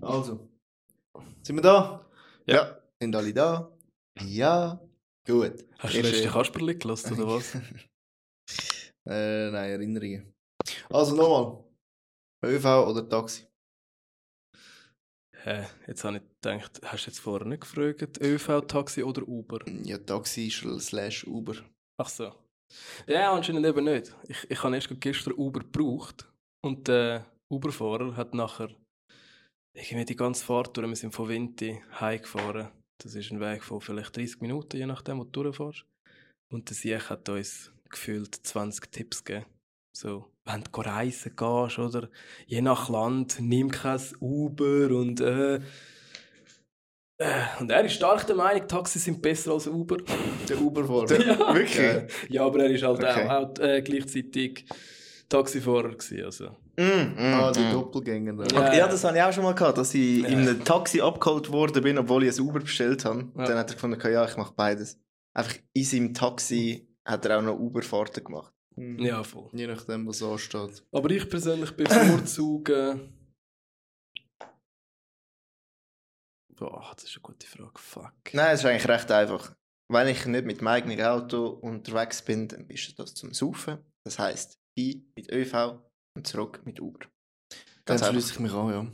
Also. Sind wir da? Ja. Sind alle da? Ja. Gut. Hast du letzte Kasperli gelassen, oder was? Äh, nein, Erinnerungen. Also nochmal. ÖV oder Taxi? Hä, jetzt habe ich gedacht, hast du jetzt vorher nicht gefragt, ÖV, Taxi oder Uber? Ja, Taxi slash Uber. Ach so. Ja, anscheinend eben nicht. Ich, ich habe erst gerade gestern Uber gebraucht und der Uberfahrer hat nachher irgendwie die ganze Fahrt durch, wir sind von Vinti heimgefahren. Das ist ein Weg von vielleicht 30 Minuten, je nachdem, wo du durchfährst. Und der Sieg hat uns gefühlt 20 Tipps gegeben. So, wenn du reisen gehst, oder je nach Land, nimm kein Uber und äh, äh, und er ist stark der Meinung, Taxis sind besser als Uber. Der Uberfahrer. Ja. Wirklich? Ja, ja, aber er ist halt Okay. auch, auch äh, gleichzeitig Taxifahrer gewesen, also. Mm, mm, Ah, die mm. Doppelgänger. da. Ja. Ja, das habe ich auch schon mal gehabt, dass ich Ja. in einem Taxi abgeholt worden bin, obwohl ich ein Uber bestellt habe. Ja. Dann hat er gefunden, ja, ich mache beides. Einfach in seinem Taxi hat er auch noch Uberfahrten gemacht. Hm. Ja, voll. Je nachdem, was ansteht. Aber ich persönlich bevorzuge. Boah, das ist eine gute Frage. Fuck. Nein, es ist eigentlich recht einfach. Wenn ich nicht mit meinem eigenen Auto unterwegs bin, dann ist das zum Saufen. Das heisst, hin mit ÖV und zurück mit Uber. Dann Ganz einfach. schließe ich mich an, ja.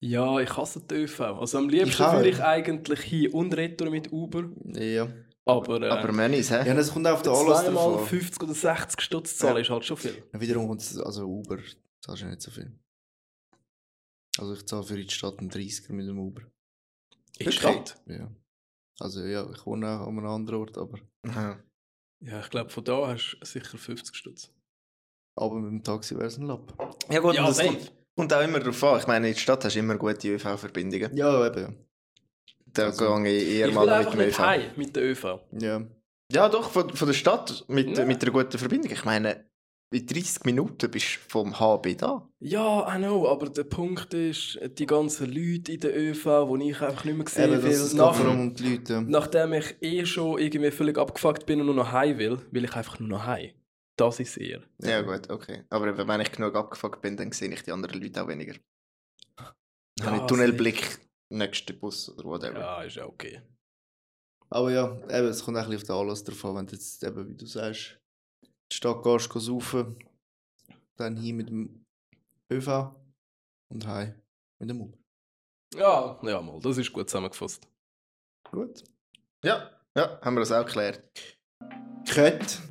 Ja, ich hasse die ÖV. Also am liebsten Ich auch. würde ich eigentlich hin und retour mit Uber. Ja. Aber, äh, Aber Mönnis, hä? Ja, das kommt auf den Anlass zweimal davon. 50 oder 60 Stutz zahlen Ja. ist halt schon viel. Ja, Wiederum kommt es, also Uber, zahlst du ja nicht so viel. Also ich zahle für die Stadt einen 30er mit dem Uber. In Wirklich? Stadt. Ja. Also ja, ich wohne auch an einem anderen Ort, aber, Aha. Ja, ich glaube, von da hast du sicher 50 Stutz. aber mit dem Taxi wäre es ein Lapp. Ja gut, Ja, und das safe. kommt, kommt auch immer darauf an. Ich meine, in der Stadt hast du immer gute ÖV-Verbindungen. Ja, eben. Da Also, gehe ich eher Ich mal mit dem nicht ÖV. heim mit der ÖV. Ja. Ja, doch, von, von der Stadt mit, Ja. mit einer guten Verbindung. Ich meine, in 30 Minuten bist du vom HB da. Ja, I know, aber der Punkt ist, die ganzen Leute in der ÖV, die ich einfach nicht mehr sehen Eben, will, das, das geht nach, um die Leute. nachdem ich eh schon irgendwie völlig abgefuckt bin und nur noch heim will, will ich einfach nur noch heim. Das ist eher. Ja, gut, okay. Aber wenn ich genug abgefuckt bin, dann sehe ich die anderen Leute auch weniger. Dann habe ich Tunnelblick, nächster Bus oder whatever. Ja, ist ja okay. Aber ja, eben, es kommt auch ein bisschen auf den Anlass drauf an, wenn du jetzt eben, wie du sagst, die Stadt gehst, gehst saufen, dann hin mit dem ÖV und heim mit dem Uber. Ja, ja, mal, das ist gut zusammengefasst. Gut. Ja, ja, haben wir das auch geklärt. Kött.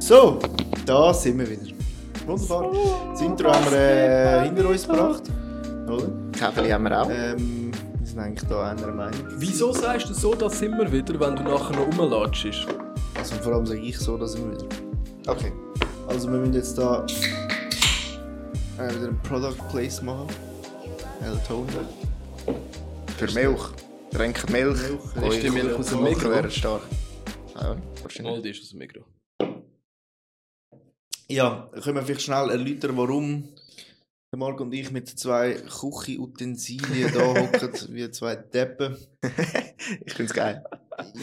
So, da sind wir wieder. Wunderbar. Das Intro haben wir äh, hinter uns gebracht. Oder? Käferli haben wir auch. Ähm, wir sind eigentlich da einer Meinung. Wieso sagst du so, das sind wir wieder, wenn du nachher noch rumlatschst? Also vor allem sage ich so, da sind wir wieder. Okay. Also wir müssen jetzt da äh, wieder ein Product Place machen. El Toner. Für Milch. Trinkt Milch. Milch. Ist die Milch aus dem Mikro? wäre stark. Ja, wahrscheinlich. Mal, die ist aus dem Mikro. Ja, können wir vielleicht schnell erläutern, warum der Marc und ich mit zwei Küchenutensilien da hocken, wie zwei Deppen. ich finde es geil.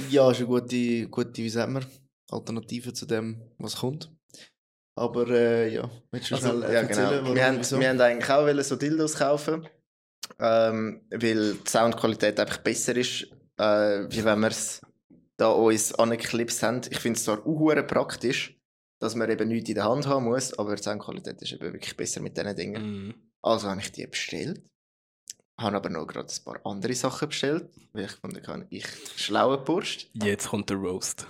Ja, ist eine gute, gute, wie sagt man, Alternative zu dem, was kommt. Aber äh, ja, willst du Also, schnell äh, ja, erzählen, genau. Wir haben, wir haben eigentlich auch so Dildos kaufen, ähm, weil die Soundqualität einfach besser ist, äh, wie wenn wir es da uns angeklipst haben. Ich finde es zwar auch praktisch, dass man eben nichts in der Hand haben muss, aber die Soundqualität ist eben wirklich besser mit diesen Dingen. Mhm. Also habe ich die bestellt, habe aber noch gerade ein paar andere Sachen bestellt, weil ich gefunden habe, ich schlaue Burst. Jetzt kommt der Roast.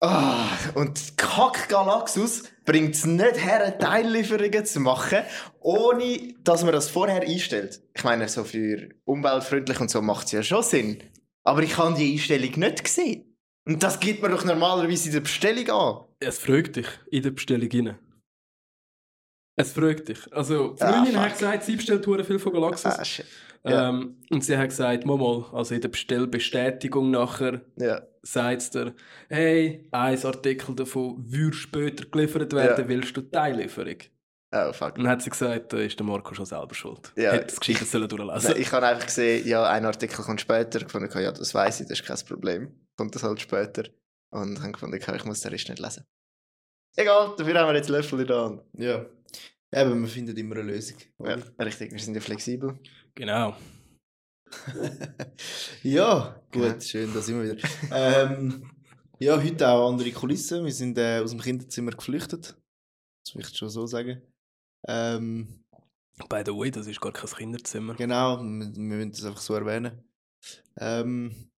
Ah, und Kack Galaxus bringt es nicht her, Teillieferungen zu machen, ohne dass man das vorher einstellt. Ich meine, so für umweltfreundlich und so macht es ja schon Sinn. Aber ich habe die Einstellung nicht gesehen. Und das gibt man doch normalerweise in der Bestellung an. Es fragt dich in der Bestellung rein. Es fragt dich. Also, die Ah, Freundin fuck. hat gesagt, sie bestellt viel von Galaxus. Ah, shit. ja. ähm, und sie hat gesagt, mal, mal, also in der Bestellbestätigung nachher Ja. sagt es dir, hey, ein Artikel davon würde später geliefert werden, Ja. willst du Teillieferung? Oh, fuck. Und dann hat sie gesagt, da ist der Marco schon selber schuld. Ja, Hätte das Geschichte sollen durchlesen. Nein, ich habe einfach gesehen, ja, ein Artikel kommt später. Ich fand, ja, das weiß ich, das ist kein Problem. Kommt das halt später. Und dann fand ich, ich muss den Rest nicht lesen. Egal, dafür haben wir jetzt Löffel in der Hand. Ja. Eben, man findet immer eine Lösung. Ja, richtig, wir sind ja flexibel. Genau. ja, gut, Ja. schön, da sind wir wieder. ähm, ja, heute auch andere Kulissen. Wir sind äh, aus dem Kinderzimmer geflüchtet. Das will ich schon so sagen. Ähm, By the way, das ist gar kein Kinderzimmer. genau, wir, wir müssen das einfach so erwähnen. Ähm,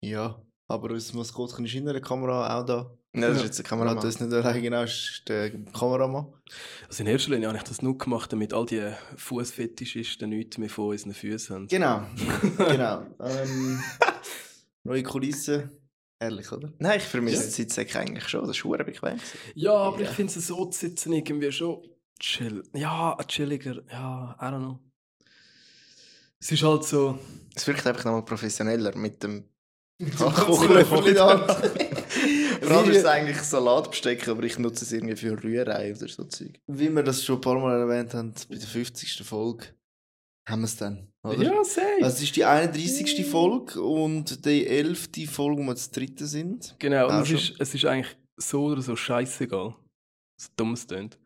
ja, aber unser Maskottchen ist in der Kamera auch da. Ja, das ist jetzt eine Man hat Kamera. das nicht allein, genau, ist der Kameramann. Also in erster Linie habe ich das nur gemacht, damit all die Fußfetischisten nichts mehr von unseren Füßen haben. Genau, genau. Ähm, neue Kulissen. Herrlich, oder? Nein, ich vermisse Ja. die Sitzsäcke eigentlich schon. Das ist verdammt bequem. Ja, aber Ja. ich finde es so zu sitzen irgendwie schon chill. Ja, chilliger. Ja, I don't know. Es ist halt so. Es wirkt einfach nochmal professioneller mit dem Kochlöffel in der Hand. Allem ist es eigentlich Salatbesteck, aber ich nutze es irgendwie für Rührei oder so Zeug. Wie wir das schon ein paar Mal erwähnt haben, bei der 50. Folge haben wir es dann, oder? Ja, safe. Also es ist die 31. Folge und die 11. Folge, wo wir das dritte sind. genau, und es ist, es ist eigentlich so oder so scheißegal. So dumm es tönt.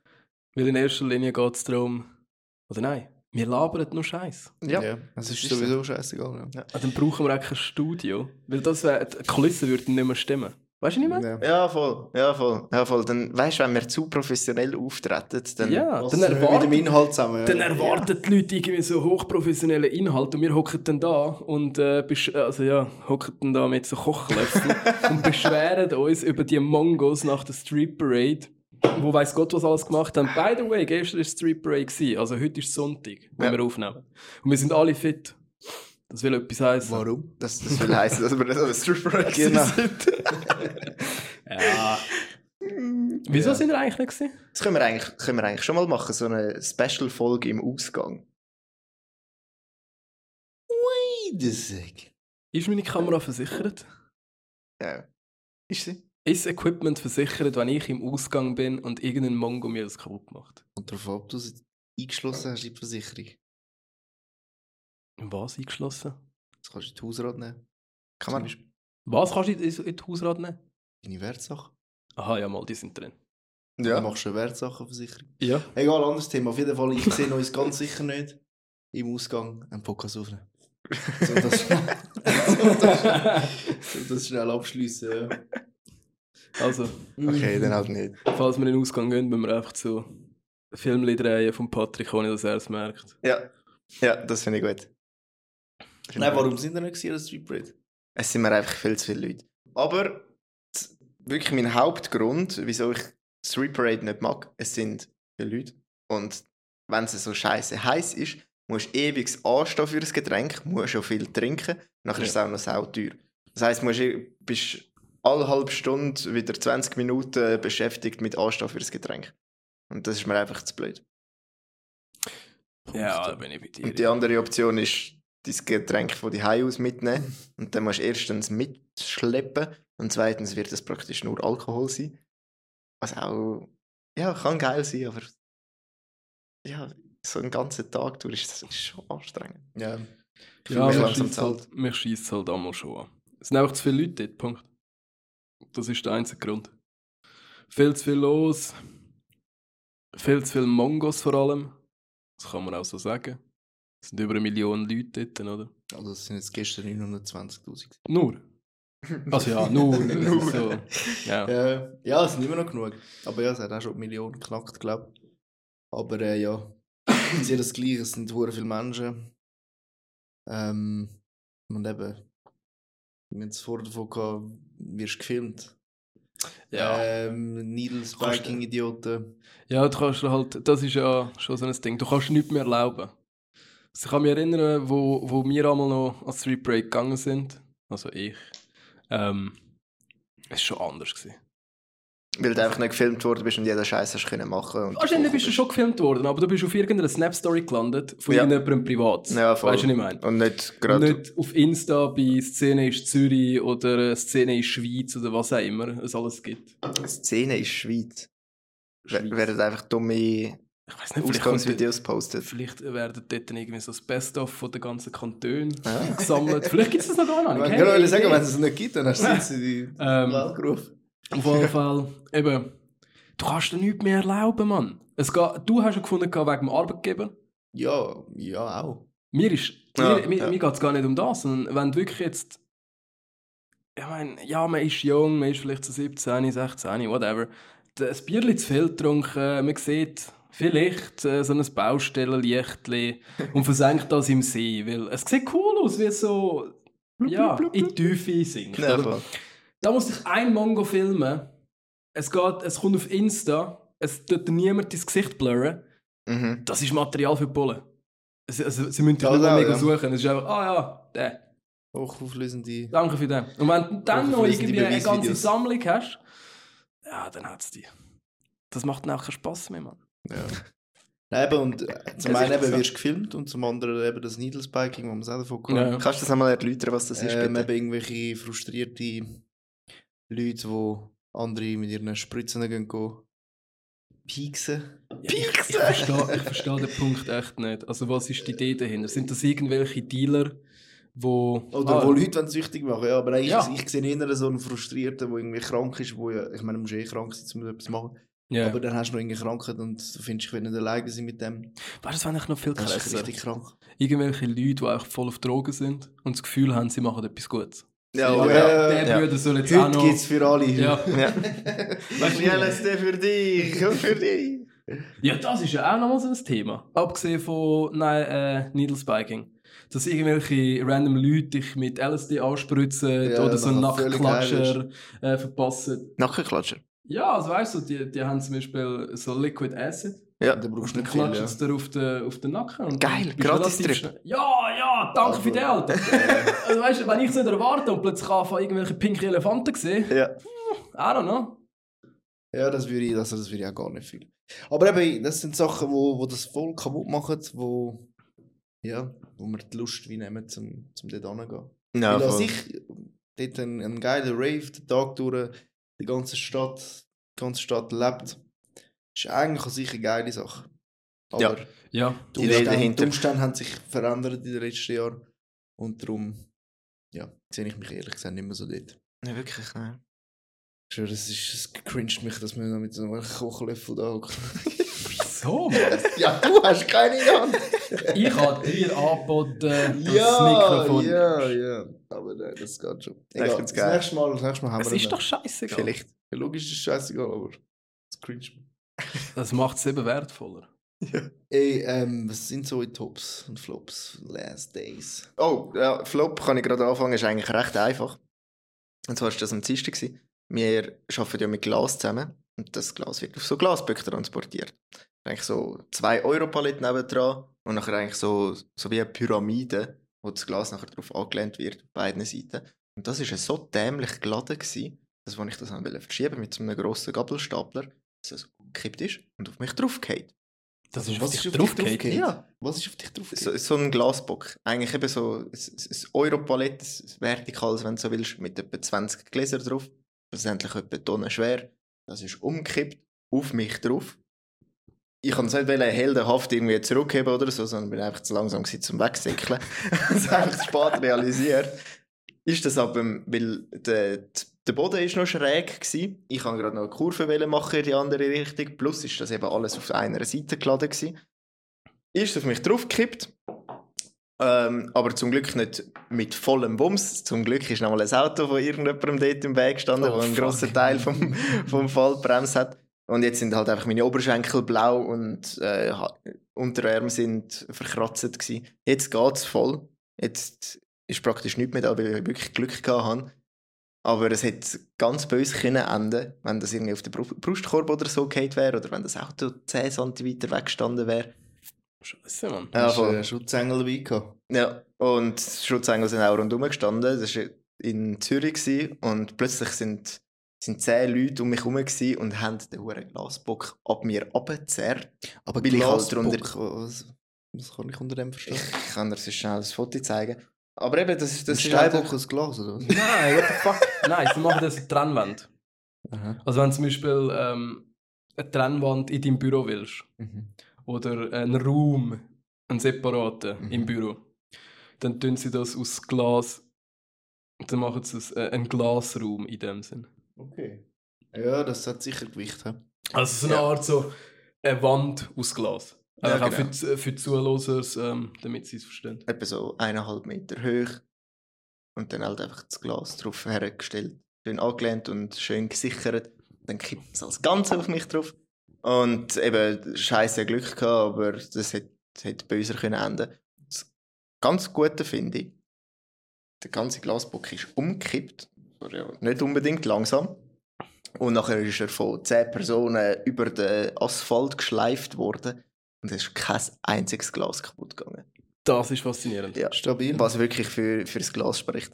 Weil in erster Linie geht es darum. Oder nein, wir labern nur Scheiß. Ja. es das ist ist sowieso scheißegal. Ja. Ah, dann brauchen wir auch kein Studio. Weil das wär, die Kulisse würde nicht mehr stimmen. Weißt du nicht mehr? Ja. Ja, voll. Ja, voll. Ja, voll. Dann, weißt du, wenn wir zu professionell auftreten, dann. Ja, dann wir mit dem erwarten, Inhalt zusammen. Ja. dann erwarten die Leute irgendwie so hochprofessionellen Inhalt und wir hocken dann da und äh, besch- also ja, hocken dann da mit so Kochlöffeln und beschweren uns über die Mongos nach der Street Parade, wo weiß Gott was alles gemacht haben. By the way, gestern war Street Parade, also heute ist Sonntag, wo Ja. wir aufnehmen. Und wir sind alle fit. Das will etwas heißen. Warum? Das, das will heißen, dass wir nicht an Stripper Genau. sind. Ja. Wieso Ja. sind wir eigentlich nicht gewesen? Das können wir, eigentlich, können wir eigentlich schon mal machen, so eine Special-Folge im Ausgang. Wait a sec. Ist meine Kamera versichert? Ja. Ist sie? Ist das Equipment versichert, wenn ich im Ausgang bin und irgendein Mongo mir das kaputt macht? Und darauf ab, du es eingeschlossen hast in die Versicherung. Was eingeschlossen? Das kannst du in die Hausrat nehmen. Kann man Zum nicht. Was kannst du in in die Hausrat nehmen? Deine Wertsachen. Aha, ja, mal, die sind drin. Du Ja. machst eine Wertsachenversicherung. Ja. Egal, anderes Thema. Auf jeden Fall, ich sehe uns ganz sicher nicht im Ausgang einen Podcast aufnehmen. So, das, so, das, so, das schnell abschließen. Ja. Also, Okay, dann halt nicht. falls wir in den Ausgang gehen, müssen wir einfach so Filmchen drehen von Patrick, ohne dass er es merkt. Ja. Ja, das finde ich gut. Nein, ich warum sind wir nicht der Street Parade? Es sind mir einfach viel zu viele Leute. Aber wirklich mein Hauptgrund, wieso ich Street Parade nicht mag, es sind viele Leute. Und wenn es so scheiße heiß ist, musst du ewig anstehen für ein Getränk, musst schon viel trinken, nachher ist es auch noch sauteuer. Das heisst, du bist alle halbe Stunde wieder 20 Minuten beschäftigt mit Anstehen für ein Getränk. Und das ist mir einfach zu blöd. Ja, da bin ich bei dir. Und die andere Option ist, dein Getränk von die aus mitnehmen. Und dann musst du erstens mitschleppen und zweitens wird es praktisch nur Alkohol sein. Was auch, ja, kann geil sein, aber ja, so einen ganzen Tag durch ist, ist schon anstrengend. Ja. Fühle Ja, mich mich schießt halt, mich scheisst halt einmal schon an. Es sind einfach zu viele Leute dort, Punkt. Das ist der einzige Grund. Viel zu viel los. Viel zu viele Mongos vor allem. Das kann man auch so sagen. Es sind über eine Million Leute dort, oder? Also, es sind jetzt gestern 920.000. Nur. Also ja, nur. Nur. so. Ja. Ja, ja, es sind immer noch genug. Aber ja, es hat auch schon die Million geknackt, glaube ich. Aber äh, ja, ich sehe das Gleiche. Es sind hure viele Menschen. Ähm, und eben, wir haben es vorher davon gehabt, wirst gefilmt. Ja. Ähm, Needle Spiking Idioten. ja, du kannst halt, das ist ja schon so ein Ding. Du kannst nichts mehr erlauben. Also ich kann mich erinnern, wo, wo wir einmal noch an Street Break gegangen sind. Also ich. Ähm, es war schon anders. Gewesen. Weil du einfach nicht gefilmt worden bist und jeder Scheiß hast können machen. Wahrscheinlich bist du schon gefilmt worden, aber du bist auf irgendeiner Snap-Story gelandet von Ja. irgendjemandem privat. Ja, voll. Weißt du, was ich meine? Und nicht gerade. Nicht auf Insta bei Szene ist Zürich oder Szene ist Schweiz oder was auch immer es alles gibt. Szene ist Schweiz. Schweiz. Werden einfach dumme ich weiß nicht, vielleicht, Ausgangsvideos postet. vielleicht werden dort dann irgendwie so das Best-of von den ganzen Kantonen Ja. gesammelt. Vielleicht gibt es das noch gar Ich nicht. wollte Keine sagen, wenn es es nicht gibt, dann hast du in die Ähm, Welt gerufen. Auf jeden Fall, eben, du kannst dir nichts mehr erlauben, Mann. Es geht, du hast ja gefunden wegen dem Arbeitgeber. Ja, ja, auch. Mir, ist, Ja, mir, mir, ja. mir geht es gar nicht um das, sondern wenn du wirklich jetzt. Ich meine, ja, man ist jung, man ist vielleicht so 17, 16, whatever. Das Bierli zu viel getrunken, man sieht vielleicht äh, so ein Baustellenlichtli und versenkt das im See, weil es sieht cool aus, wie es so ja, in die Tiefe sinkt. Ja. Da muss ich ein Mongo filmen. Es, geht, es kommt auf Insta, es tut dir niemand ins Gesicht blurren. Mhm. Das ist Material für die Bullen. Also, also, sie müssen dich nicht mehr auch, mega ja. suchen. Es ist einfach, ah ja, der. Hochauflösende. Danke für den. Und wenn du dann noch irgendwie eine ganze. Sammlung hast, ja, dann hat es die. Das macht dann auch keinen Spass mehr, Mann. Ja. Nein, eben, und äh, zum einen eben wirst du gefilmt und zum anderen eben das Needle Spiking, wo man es auch davon gehört Ja. Kannst du das einmal erläutern, was das ist, ähm, bitte? eben irgendwelche frustrierte Leute, die andere mit ihren Spritzen gehen, gehen pieksen. Ich, ich, verstehe, ich verstehe den Punkt echt nicht. Also, was ist die Idee dahinter? Sind das irgendwelche Dealer, wo. Oder Ah, wo Leute wollen süchtig machen ja, aber eigentlich, Ja. ich sehe eher so einen Frustrierten, der irgendwie krank ist, wo ja, ich meine, du musst eh krank sein, um etwas zu machen. Ja. Aber dann hast du noch irgendeine Krankheit und du findest, ich will nicht alleine sein mit dem. Wäre das eigentlich noch viel ist krasser? richtig krank. Irgendwelche Leute, die auch voll auf Drogen sind und das Gefühl haben, sie machen etwas Gutes. Ja, ja, oh, der, ja. der Ja. Bruder soll jetzt auch Heute noch... gibt es für alle. ja. Ja. Weißt du, den für dich und für dich. Ja, das ist ja auch nochmal so ein Thema. Abgesehen von nein, äh, Needle Spiking. Dass irgendwelche random Leute dich mit LSD anspritzen Ja, oder so einen Nackenklatscher äh, verpassen. Nackenklatscher. Ja, also weißt du, die, die haben zum Beispiel so Liquid Acid. Ja. Da brauchst du nicht viel. Ja. dir auf den, auf den Nacken. Und Geil, relativ schnell- Ja, ja, danke für den, Alter. also weißt du, wenn ich es nicht erwarte und plötzlich anfange, irgendwelche pinke Elefanten sehen, Ja. I don't know. Ja, das würde ich, also das würde ich auch gar nicht viel. Aber eben, das sind Sachen, wo, wo das voll kaputt machen, wo, ja, wo wir die Lust wie nehmen, zum, zum dort hinzugehen. Ja, Weil an sich, dort ein, ein geiler Rave, den Tag durch, die ganze Stadt, die ganze Stadt lebt, ist eigentlich an sich eine geile Sache. Aber Ja. Ja. die, Die Umstände, die Umstände haben sich verändert in den letzten Jahren und darum, ja, sehe ich mich ehrlich gesagt nicht mehr so dort. Ja, wirklich, nein. Es, ist, es cringet mich, dass man noch mit so einem Kochlöffel da hockt. Wieso, Mann? ja, du hast keine Hand! ich habe dir angeboten, das ja, Mikrofon. ja, ja. Aber nein, das geht schon. Egal, das geil. nächste Mal, das nächste Mal haben Es wir ist ihn. doch scheißegal. Vielleicht. Ja, logisch ist es scheißegal, aber es cringe mich. Das macht es eben wertvoller. Ey, ähm, was sind so die Tops und Flops? Last Days. Oh, ja, Flop kann ich gerade anfangen, ist eigentlich recht einfach. Und zwar war das am Dienstag. gewesen. Wir arbeiten ja mit Glas zusammen und das Glas wird auf so Glasböcke transportiert. Eigentlich so zwei Euro-Paletten nebendran und nachher eigentlich so, so wie eine Pyramide, wo das Glas nachher drauf angelehnt wird, auf beiden Seiten. Und das war so dämlich geladen, gewesen, dass als ich das wollte verschieben mit so einem grossen Gabelstapler, dass es umgekippt ist und auf mich draufgeht. Das Also, ist was auf ist dich auf dich draufgeht. draufgeht? Ja. Was ist auf dich drauf? So, so ein Glasbock. Eigentlich eben so ein, ein Europalett, ein vertikales, wenn du so willst, mit etwa 20 Gläsern drauf. Schlussendlich etwa Tonnen schwer. Das ist umgekippt, auf mich drauf. Ich kann es nicht heldenhaft irgendwie zurückheben oder so, sondern bin einfach zu langsam gewesen, zum Wegsäckeln. das einfach zu spät realisiert. Ist das aber, weil der, der Boden ist noch schräg gewesen. Ich kann gerade noch eine Kurve machen in die andere Richtung. Plus ist das eben alles auf einer Seite geladen gewesen ist auf mich draufgekippt. Ähm, aber zum Glück nicht mit vollem Bums. Zum Glück ist noch mal ein Auto von irgendjemandem dort im Weg gestanden, Oh, wo einen grossen Teil vom, vom Fall bremst hat. Und jetzt sind halt einfach meine Oberschenkel blau und äh, Unterarme sind verkratzt gewesen. Jetzt geht's voll. Jetzt ist praktisch nichts mehr da, weil ich wirklich Glück gehabt habe. Aber es hätte ganz böse können enden, wenn das irgendwie auf den Bru- Brustkorb oder so gefallen wäre oder wenn das Auto 10 cm weggestanden wäre. Scheiße, Mann. Ja, Ja, hast einen Schutzengel dabei gehabt? Ja, und Schutzengel sind auch rundherum gestanden. Das war in Zürich gewesen, und plötzlich sind, sind zehn Leute um mich herum und haben den hohen Glasbock ab mir abgezerrt. Aber Weil ich halt Glasbock, drunter- was, was kann ich unter dem verstehen? Ich kann dir sonst schnell das Foto zeigen. Aber eben, das, ist- Das ist ist Steinbock aus Glas, oder was? Nein, what the fuck? Nein, sie machen das in Trennwand. Aha. Also wenn du zum Beispiel ähm, eine Trennwand in deinem Büro willst Mhm. oder einen Raum, einen separaten Mhm. im Büro, dann tun sie das aus Glas, dann machen sie es, äh, einen Glasraum in dem Sinn. Okay. Ja, das hat sicher Gewicht. He? Also so eine Ja. Art so eine Wand aus Glas. Ja, Also auch genau. für, die- für die Zuhörer, ähm, damit sie es verstehen. Etwa so eineinhalb Meter hoch. Und dann halt einfach das Glas drauf hergestellt. Schön angelehnt und schön gesichert. Dann kippt es als Ganze auf mich drauf. Und eben, scheiße Glück gehabt, aber das hätte, hätte böser können enden. Das ganz Gute finde ich, der ganze Glasbock ist umgekippt. Nicht unbedingt langsam. Und nachher ist er von 10 Personen über den Asphalt geschleift worden. Und es ist kein einziges Glas kaputt gegangen. Das ist faszinierend. Ja. Stabil. Was wirklich für, für das Glas spricht.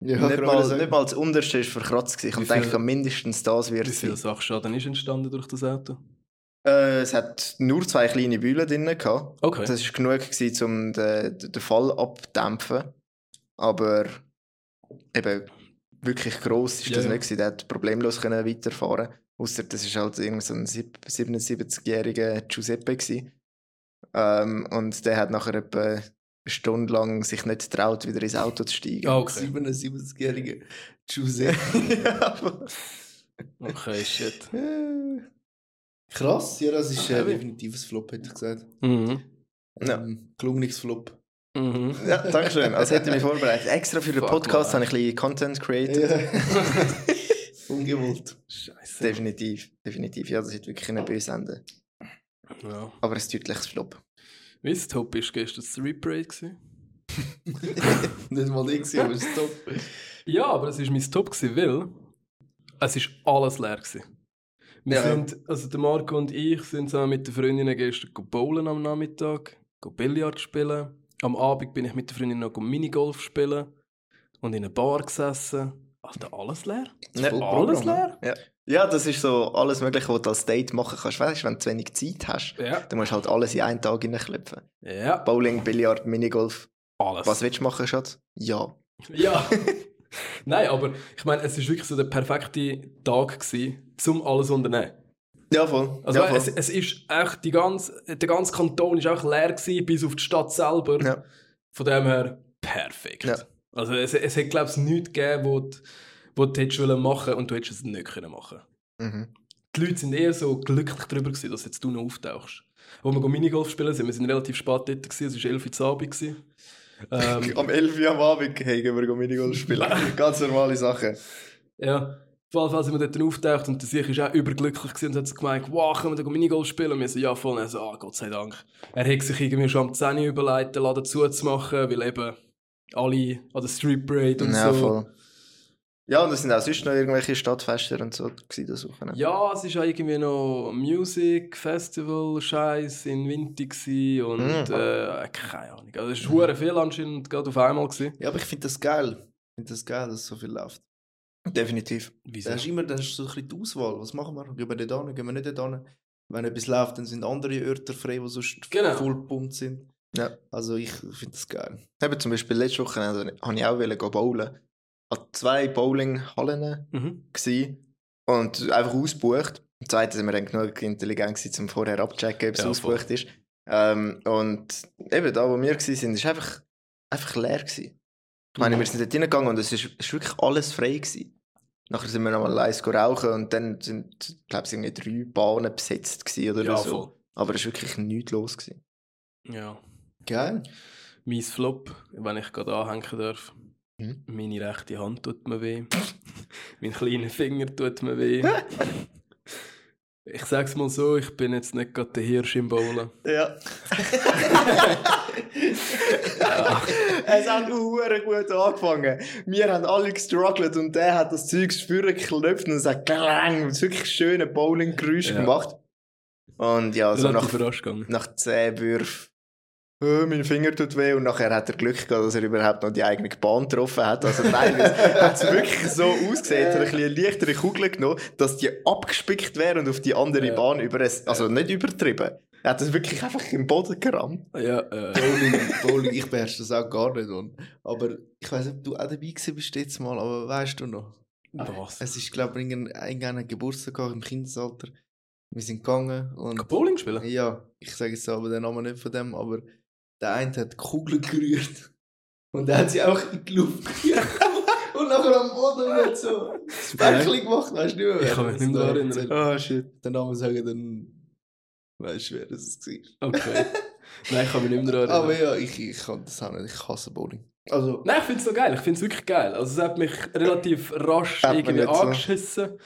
Ja, nicht, mal, nicht mal das unterste ist verkratzt. gewesen. Ich Wie viel- denke, mindestens das wird Wie es viel sein. Sachschaden ist entstanden durch das Auto? Äh, es hat nur zwei kleine Bühlen drin gehabt. Okay. Das war genug, gewesen, um den, den Fall abdämpfen. Aber eben wirklich gross ist Ja, das ja. nicht gewesen. Der hat problemlos können weiterfahren. Außer das ist halt irgend so ein sieb- 77-jähriger Giuseppe gewesen. Ähm, und der hat nachher etwa eine Stunde lang sich nicht getraut, wieder ins Auto zu steigen. Ah, okay. 77-jährige Giuseppe. ja, aber- Okay, shit. Krass, ja, das ist äh, definitiv ein Flop, hätte ich gesagt. Mhm. Ja. Ähm, gelungenes Flop. Mhm. Ja, danke schön. Also hätte ich mich vorbereitet. Extra für den Fuck, Podcast man. habe ich ein bisschen Content created. Ja. Ungewollt. Scheiße. Definitiv, definitiv. Ja, das wird wirklich ein böse Ende. Ja. Aber ein deutliches Flop. Wie das Top ist gestern das Reparade gewesen? Nicht mal ich, gewesen, aber es ist top. Ja, aber es war mein Top, gewesen, weil es ist alles leer gewesen. Wir Ja. sind, also der Marco und ich sind zusammen mit den Freundinnen gestern go bowlen am Nachmittag, go Billard spielen. Am Abend bin ich mit den Freundinnen noch go Minigolf spielen und in einer Bar gesessen. Alter, alles leer? Voll Alles leer? Ja. ja, das ist so alles Mögliche, was du als Date machen kannst. Weißt du, wenn du zu wenig Zeit hast, Ja. dann musst du halt alles in einen Tag hineinklopfen. Ja, Bowling, Billard, Minigolf. alles. Was willst du machen, Schatz? Ja. Ja. Nein, aber ich meine, es war wirklich so der perfekte Tag, gewesen, um alles zu unternehmen. Ja, voll. Also ja, voll. es, es ist echt, die ganze, der ganze Kanton ist auch leer gewesen, bis auf die Stadt selber. Ja. Von dem her perfekt. Ja. Also es, es hätte, glaube ich, nichts gegeben, wo du, wo du hättest wollen machen und du hättest es nicht können machen mhm. Die Leute sind eher so glücklich darüber, gewesen, dass jetzt du noch auftauchst. Wo wir go Minigolf spielen sind, wir sind relativ spät dort, gewesen, es war 11 Uhr Abend. gewesen. Ähm, Am 11 Uhr am Abend hey, gehen wir Minigolf spielen. Ganz normale Sache. Ja, Fall sind wir dort auftaucht und der Sieg war auch überglücklich und hat gemeint, wow, können wir da Minigolf spielen? Und wir so, ja voll. Und er so, ah, Gott sei Dank. Er hat sich irgendwie schon am 10 Uhr überlegt, den Laden zuzumachen, weil eben alle an der Street Parade und Ja, so. voll. Ja, und es sind auch sonst noch irgendwelche Stadtfeste und so das Wochenende. Ja, es war auch irgendwie noch Music Festival Scheiß in Winter und Mhm. äh, keine Ahnung. Also es war mhm. viel anscheinend gerade auf einmal. Gewesen. Ja, aber ich finde das geil. Ich finde das geil, dass so viel läuft. Definitiv. Wieso? Da hast du immer dann hast du so ein bisschen die Auswahl. Was machen wir? Gehen wir nicht hin, gehen wir nicht hin? Wenn etwas läuft, dann sind andere Orte frei, die sonst Genau. voll gepumpt sind. Ja. Also ich finde das geil. Eben zum Beispiel letzte Woche also, habe ich auch wollen gehen bowlen. An zwei Bowlinghallen Mhm. und einfach ausgebucht. Im zweiten sind wir dann genug intelligent gewesen, um vorher abzuchecken, ob es Ja, ausgebucht ist. Ähm, und eben da, wo wir sind, ist einfach, einfach leer gewesen. Ich meine, Mhm. wir sind dort hingegangen und es ist, ist wirklich alles frei gewesen. Nachher sind wir nochmal eins rauchen und dann sind, glaube ich, irgendwie drei Bahnen besetzt oder Ja, so. voll. Aber es war wirklich nichts los. Gewesen. Ja. Geil. Mein Flop, wenn ich gerade anhängen darf. Mhm. Meine rechte Hand tut mir weh. mein kleiner Finger tut mir weh. ich sag's mal so, ich bin jetzt nicht gerade der Hirsch im Bowlen. Ja. Es hat hure gut angefangen. Wir haben alle gestruggelt und der hat das Zeug geklopft und es hat klang, wirklich schöne Bowling-Geräusche Ja. gemacht. Und ja, so Relativ nach, nach 10 Würfen, oh, mein Finger tut weh und nachher hat er Glück gehabt, dass er überhaupt noch die eigene Bahn getroffen hat. Also teilweise hat es wirklich so ausgesehen, er hat ein bisschen eine leichtere Kugel genommen, dass die abgespickt wäre und auf die andere Ja. Bahn über also nicht übertrieben. Er hat das wirklich einfach im Boden gerammt. Ja, äh, Bowling, Bowling, ich beherrsche das auch gar nicht. Mann. Aber ich weiß nicht, ob du auch dabei gewesen bist jetzt mal, aber weißt du noch? was? Es ist, glaube ich, irgendein, Geburtstag im Kindesalter. Wir sind gegangen und... Bowling spielen? Ja, ich sage jetzt aber den Namen nicht von dem, aber der eine hat die Kugel gerührt. Und er hat sie auch in die Luft gerührt. und nachher am Boden wird so das Bäckchen gemacht, weißt du nicht mehr? Ich kann mich nicht mehr erinnern. Ah, shit. Den Namen sagen, dann weißt du, wer das war. Okay. Nein, ich kann mich nicht mehr daran Aber erinnern. ja, ich, ich kann das auch nicht. Ich hasse Bowling. Also, Nein, ich finde es noch geil. Ich finde es wirklich geil. Also, es hat mich relativ rasch irgendwie nicht so. angeschissen.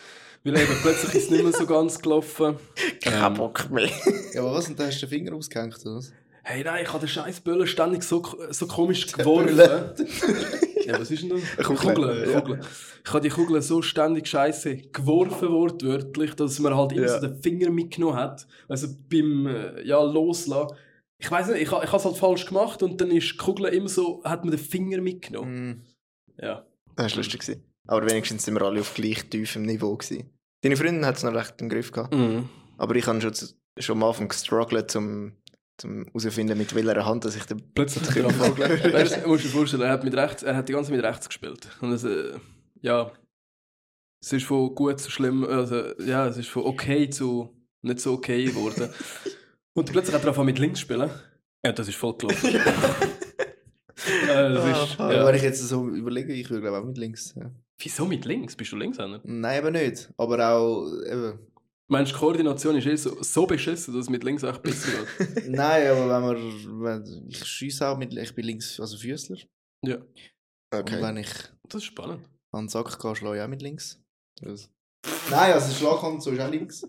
Weil eben plötzlich ist es nicht mehr so ganz gelaufen. Kein Bock mehr. ja, aber was? Und da hast du den Finger ausgehängt, oder was? Hey, nein, ich habe den scheiß Böllen ständig so, so komisch geworfen. Ja, was ist denn das? Eine Kugel, Kugel. ja. Kugel. Ich habe die Kugel so ständig scheiße geworfen, wortwörtlich, dass man halt immer Ja. so den Finger mitgenommen hat. Also beim äh, ja, Loslassen. Ich weiß nicht, ich, ich habe es halt falsch gemacht und dann ist die Kugel immer so, hat man den Finger mitgenommen. Mm. Ja. Das war lustig. gewesen. Aber wenigstens sind wir alle auf gleich tiefem Niveau. Gewesen. Deine Freundin hat es noch recht im Griff gehabt. Mhm. Aber ich habe schon, schon am Anfang gestruggelt, um zum herauszufinden, mit welcher Hand dass ich den Plötzlich den. Vogel- Weißt du, musst du dir vorstellen, er hat, mit rechts, er hat die ganze Zeit mit rechts gespielt. Und es, äh, ja, es ist von gut zu schlimm, also, ja, es ist von okay zu nicht so okay geworden. Und plötzlich hat er angefangen mit links zu spielen. Ja, das ist voll gelaufen. äh, das ist, Aber ja. wenn ich jetzt so überlege, ich würde glaube auch mit links. Ja. Wieso mit links? Bist du Linkshänder? Nein, aber nicht. Aber auch, eben. Meinst du, die Koordination ist eh so, so beschissen, dass es mit links auch besser geht? Nein, aber wenn man, wenn, ich schieße auch mit, ich bin links, also Füßler. ja, Und Okay. wenn ich das ist spannend. an den Sack gehe, schlage ich auch mit links. Das. Nein, also Schlaghand so ist auch links.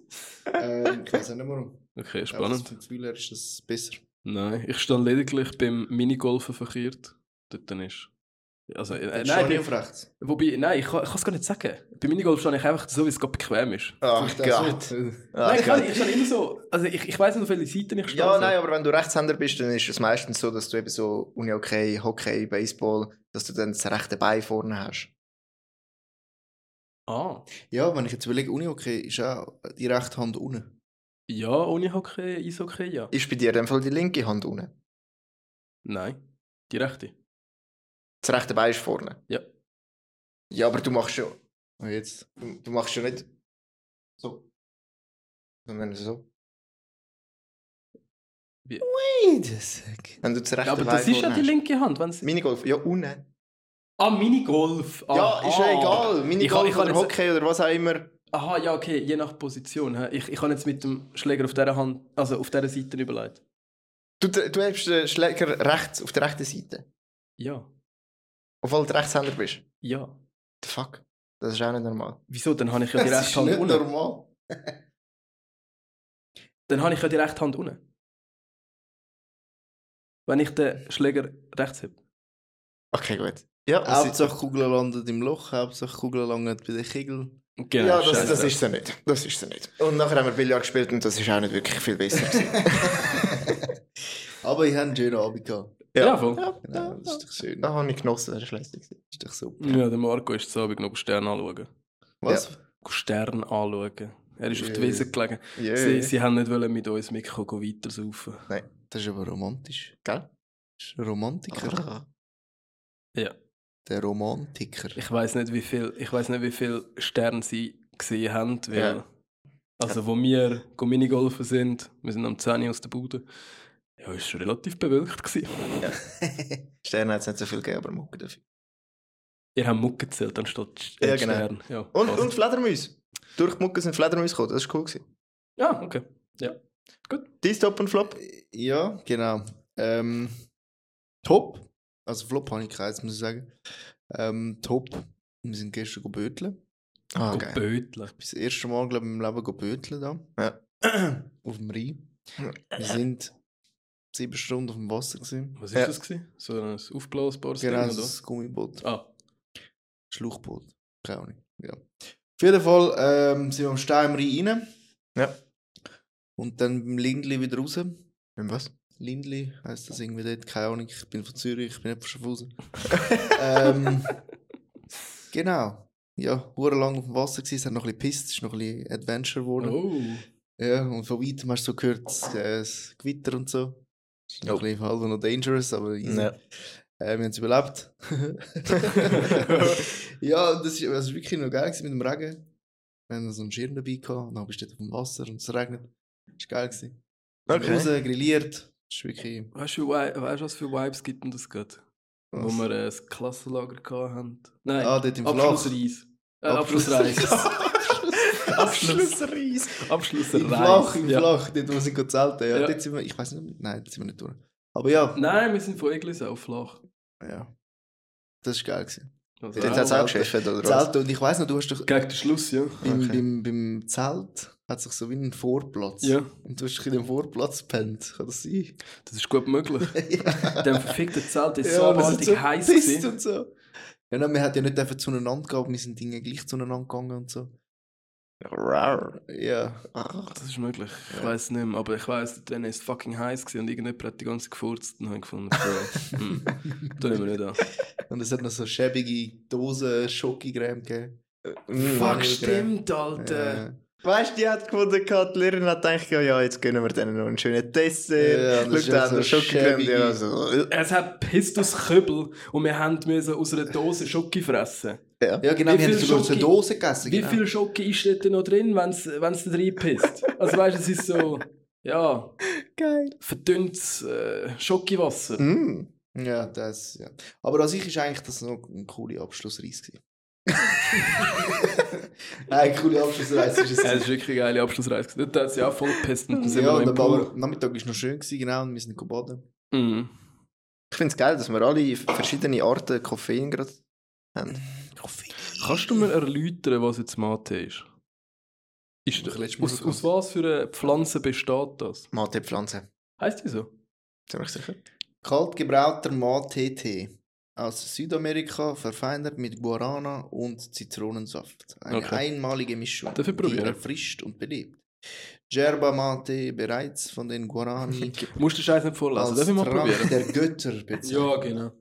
ähm, ich weiß auch nicht warum. Okay, spannend. Vom Gefühl her ist das besser. Nein, ich stand lediglich beim Minigolfen verkehrt. Dort dann ist. Also, äh, nein, bei, auf rechts. wobei, nein, ich kann es gar nicht sagen. Bei Minigolf stehe ich einfach so, wie es gerade bequem ist. Auch Gott. so. Ah, nein, ich, kann, Gott. ich stehe immer so. Also, ich, ich weiß nicht, auf welche Seite ich stehe. Ja, nein, aber wenn du Rechtshänder bist, dann ist es meistens so, dass du eben so Uni-Hockey, Hockey, Baseball, dass du dann das rechte Bein vorne hast. Ah. Ja, wenn ich jetzt überlege, Uni, okay, ist auch die rechte Hand unten. Ja, ohne Hockey, Eishockey, ja. Ist bei dir in dem Fall die linke Hand unten? Nein, die rechte. Das rechte Bein ist vorne? Ja. Ja, aber du machst schon... Und jetzt. Du, du machst schon nicht so. Sondern so. Wait a sec. Wenn du das rechte Ja, aber Bein das ist ja die hast. linke Hand. Wenn's... Minigolf, ja, unten. Ah, Minigolf. Ja, ist ja Aha. egal. Ich kann- Minigolf ich kann oder jetzt- Hockey oder was auch immer. Aha, ja, okay, je nach Position. Ich, ich habe jetzt mit dem Schläger auf dieser Hand, also auf dieser Seite überlegt. Du, du hast den Schläger rechts, auf der rechten Seite. Ja. Obwohl du Rechtshänder bist. Ja. The fuck? Das ist auch nicht normal. Wieso? Dann habe ich ja die Das rechte ist Hand nicht unten. normal. Dann habe ich ja die rechte Hand unten. Wenn ich den Schläger rechts habe. Okay, gut. Ja, das ist, Hauptsache Kugel landet im Loch, Hauptsache Kugel landet bei der Kegel. Genau, ja das, das ist es nicht. Das ist es nicht. Und nachher haben wir Billard gespielt und das ist auch nicht wirklich viel besser. gewesen. Aber ich habe einen schönen Abend gehabt. Ja, voll. ja, Genau, das ist doch schön. Da habe ich genossen, das ist lässig. Das ist doch super. Ja, der Marco ist zu Abend noch Sterne anschauen. Was? Sterne anschauen. Er ist auf die. Wiese gelegen. Yeah. Sie, sie haben nicht wollen mit uns mitkommen, weiter saufen. Das ist aber romantisch. Gell? Das ist ein Romantiker. Ja. Der Romantiker. Ich weiß nicht, wie viel, ich weiß nicht, wie viel Sterne sie gesehen haben, weil, Ja. also wo wir go Minigolfen sind, wir sind am 10 Uhr aus der Bude, ja, ist schon relativ bewölkt gewesen. Sterne hat es nicht so viel gegeben, aber Mucke dafür. Ihr habt Mucke gezählt anstatt Ja, ja, genau. Stern. Ja, Und, und Fledermäuse. Durch die Mucke sind Fledermäuse gekommen, das war cool. Gewesen. ja, okay. Dein Top und Flop? Ja, genau. Ähm, top. Also Flop habe ich keins, muss ich sagen. Ähm, top. Wir sind gestern go böteln. Ah, geil. Böteln. Das erste Mal, glaube ich, im Leben go böteln da. Ja. Auf dem Rhein. Wir sind sieben Stunden auf dem Wasser gewesen. Was ist Ja. das gewesen? So ein aufblasbares Genau, Ding, oder? das Gummiboot. Ah, Schluchboot. Keine Ahnung. Ja. Auf jeden Fall ähm, sind wir am Stein am Rhein rein. Ja. Und dann beim Lindli wieder raus. Und was? Lindli heisst das irgendwie dort, keine Ahnung, ich bin von Zürich, ich bin nicht von Schaffhausen. ähm, genau. Ja, lang auf dem Wasser gewesen, es hat noch ein bisschen gepisst, es ist noch ein bisschen Adventure geworden. oh. Ja, und von weitem hast du so gehört, das, äh, das Gewitter und so. Ist noch Oh. ein bisschen halb noch dangerous, aber easy. Ja. Äh, wir haben es überlebt. ja, das das ist wirklich noch geil mit dem Regen. Wir haben so einen Schirm dabei gehabt, und dann bist du dort auf dem Wasser und es regnet. Das war geil. Gewesen. Okay. Raus, grilliert. Das ist wirklich... Weißt du, wie- weißt du, was für Vibes gibt denn das gerade? Wo Was? wir äh, das Klassenlager haben. Nein, Ah, dort im Flach. Abschlussreis. Äh, Abschlussreis. Abschlussreis. Im Abschlussreis. Flach, im ja. Flach, dort wo sie zelten. Ja, Ja. dort sind wir, ich weiß nicht, nein, dort sind wir nicht durch. Aber ja, Nein, wir sind von Eglis auf Flach. ja. Das war geil. Gewesen. Also Dort hat es auch geschäft, oder was? Zelt, und ich weiß noch, du hast doch Gegen den Schluss, ja. beim, Okay. beim, beim Zelt hat sich so wie einen Vorplatz. Ja, Und du hast dich in dem Vorplatz gepennt. Kann das sein? das ist gut möglich. ja, Dem verfickten Zelt ist ja, so abartig so heiß gewesen. und so. Ja, nein, wir hätten ja nicht dürfen zueinander gehen, aber wir sind Dinge gleich zueinander gegangen und so. Rar. Ja. Das ist möglich. Ich Ja. weiß nicht mehr, aber ich weiß, dann ist es fucking heiß gewesen und irgendjemand hat die ganze Zeit gefurzt und habe gefunden, Bro, hm, da nehmen wir nicht an. Und es hat noch so schäbige Dosen Schokigräm gegeben. Fuck, Vanillegräm. stimmt, Alter. Ja. Weißt du, die hat gefunden, die Lehrerin hat gedacht, ja, ja, jetzt gönnen wir denen noch einen schönen Dessert. Ja, das ist Schau, da so er Schokocreme. Es hat Pistus Kübel und wir haben müssen aus einer Dose Schoki fressen. Ja, genau, Wie wir haben viel sogar aus der Dose gegessen. Wie genau. viel Schoki ist dort noch drin, wenn es da reinpisst? Also weißt du, es ist so, ja, Geil. verdünntes äh, Schokiwasser. Mm. Ja, das, ja. Aber an sich ist eigentlich das noch ein cooler Abschlussreis gewesen. Nein, coole Abschlussreis ist es. Ja, das ist wirklich eine geile Abschlussreise. Dort hat sie auch voll gepisst und dann sind ja, wir und am Nachmittag war noch schön, gewesen, genau, und wir sind baden. Mhm. Ich finde es geil, dass wir alle verschiedene Arten Koffein gerade haben. Kannst du mir erläutern, was jetzt Mate ist? ist Mal aus, aus was für eine Pflanze besteht das? Mate-Pflanze. Heißt die so? Ziemlich sicher. Kalt gebrauter Mate-Tee. Aus Südamerika, verfeinert mit Guarana und Zitronensaft. Eine Okay. einmalige Mischung, Darf ich die probieren? erfrischt und belebt. Yerba Mate, bereits von den Guarani Du musst den Scheiß nicht vorlesen. als Darf ich mal probieren? der Götter bezeichnet. Ja, genau.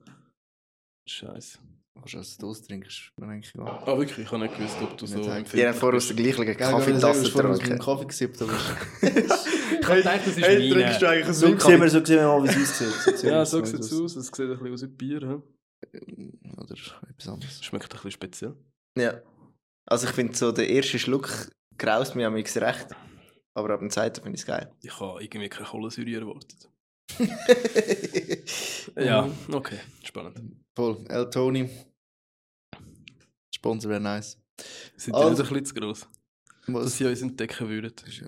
Scheiße. Kannst du als Dose trinkst, mir eigentlich gar nicht. Ah, wirklich? Ich habe nicht gewusst, ob du so empfindlich habt vorher aus der gleichen Kaffeetasse ich habe getrunken. Kaffee gesippt, aber Ich habe gedacht, das ist Hey, meine. trinkst du eigentlich so sehen wir, so sehen wir mal, wie es aussieht. Ja, so sieht es aus. Es sieht ein bisschen aus wie Bier. He? Oder etwas anderes. Schmeckt ein bisschen speziell. Ja. Also ich finde so, der erste Schluck graust mir am recht. Aber ab dem zweiten finde ich es geil. Ich habe irgendwie keine Kohlensäure erwartet. ja. Ja, okay. Spannend. Voll. El Tony. Sponsor wäre nice. Sind die Also- ein bisschen zu gross? Dass Was? sie uns entdecken würden. Das ist ja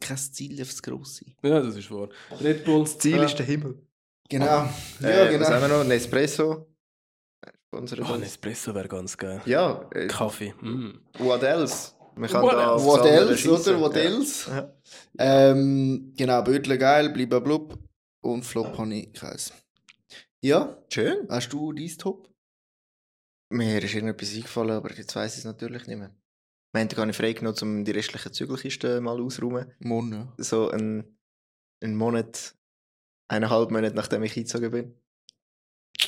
kein Ziel aufs Grosse. Ja, das ist wahr. Red Bull. Ziel Ja. ist der Himmel. Genau. Ja, äh, Was haben genau. wir noch? Nespresso. Sponsor Oh, ein Espresso wäre ganz geil. Ja, äh, Kaffee. Mm. what else? Man kann What da What else, oder? What Ja. else? Ja. Ähm, genau, Bötle geil, blub. Und Flop habe ich keins. Ja, Schön. hast du dein Top? Mir ist irgendetwas eingefallen, aber jetzt weiss ich es natürlich nicht mehr. Wir haben gar nicht freigenommen, um die restlichen Zügelkisten mal auszuräumen. Morgen, ja. So ein, ein Monat, eineinhalb Monate nachdem ich eingezogen bin.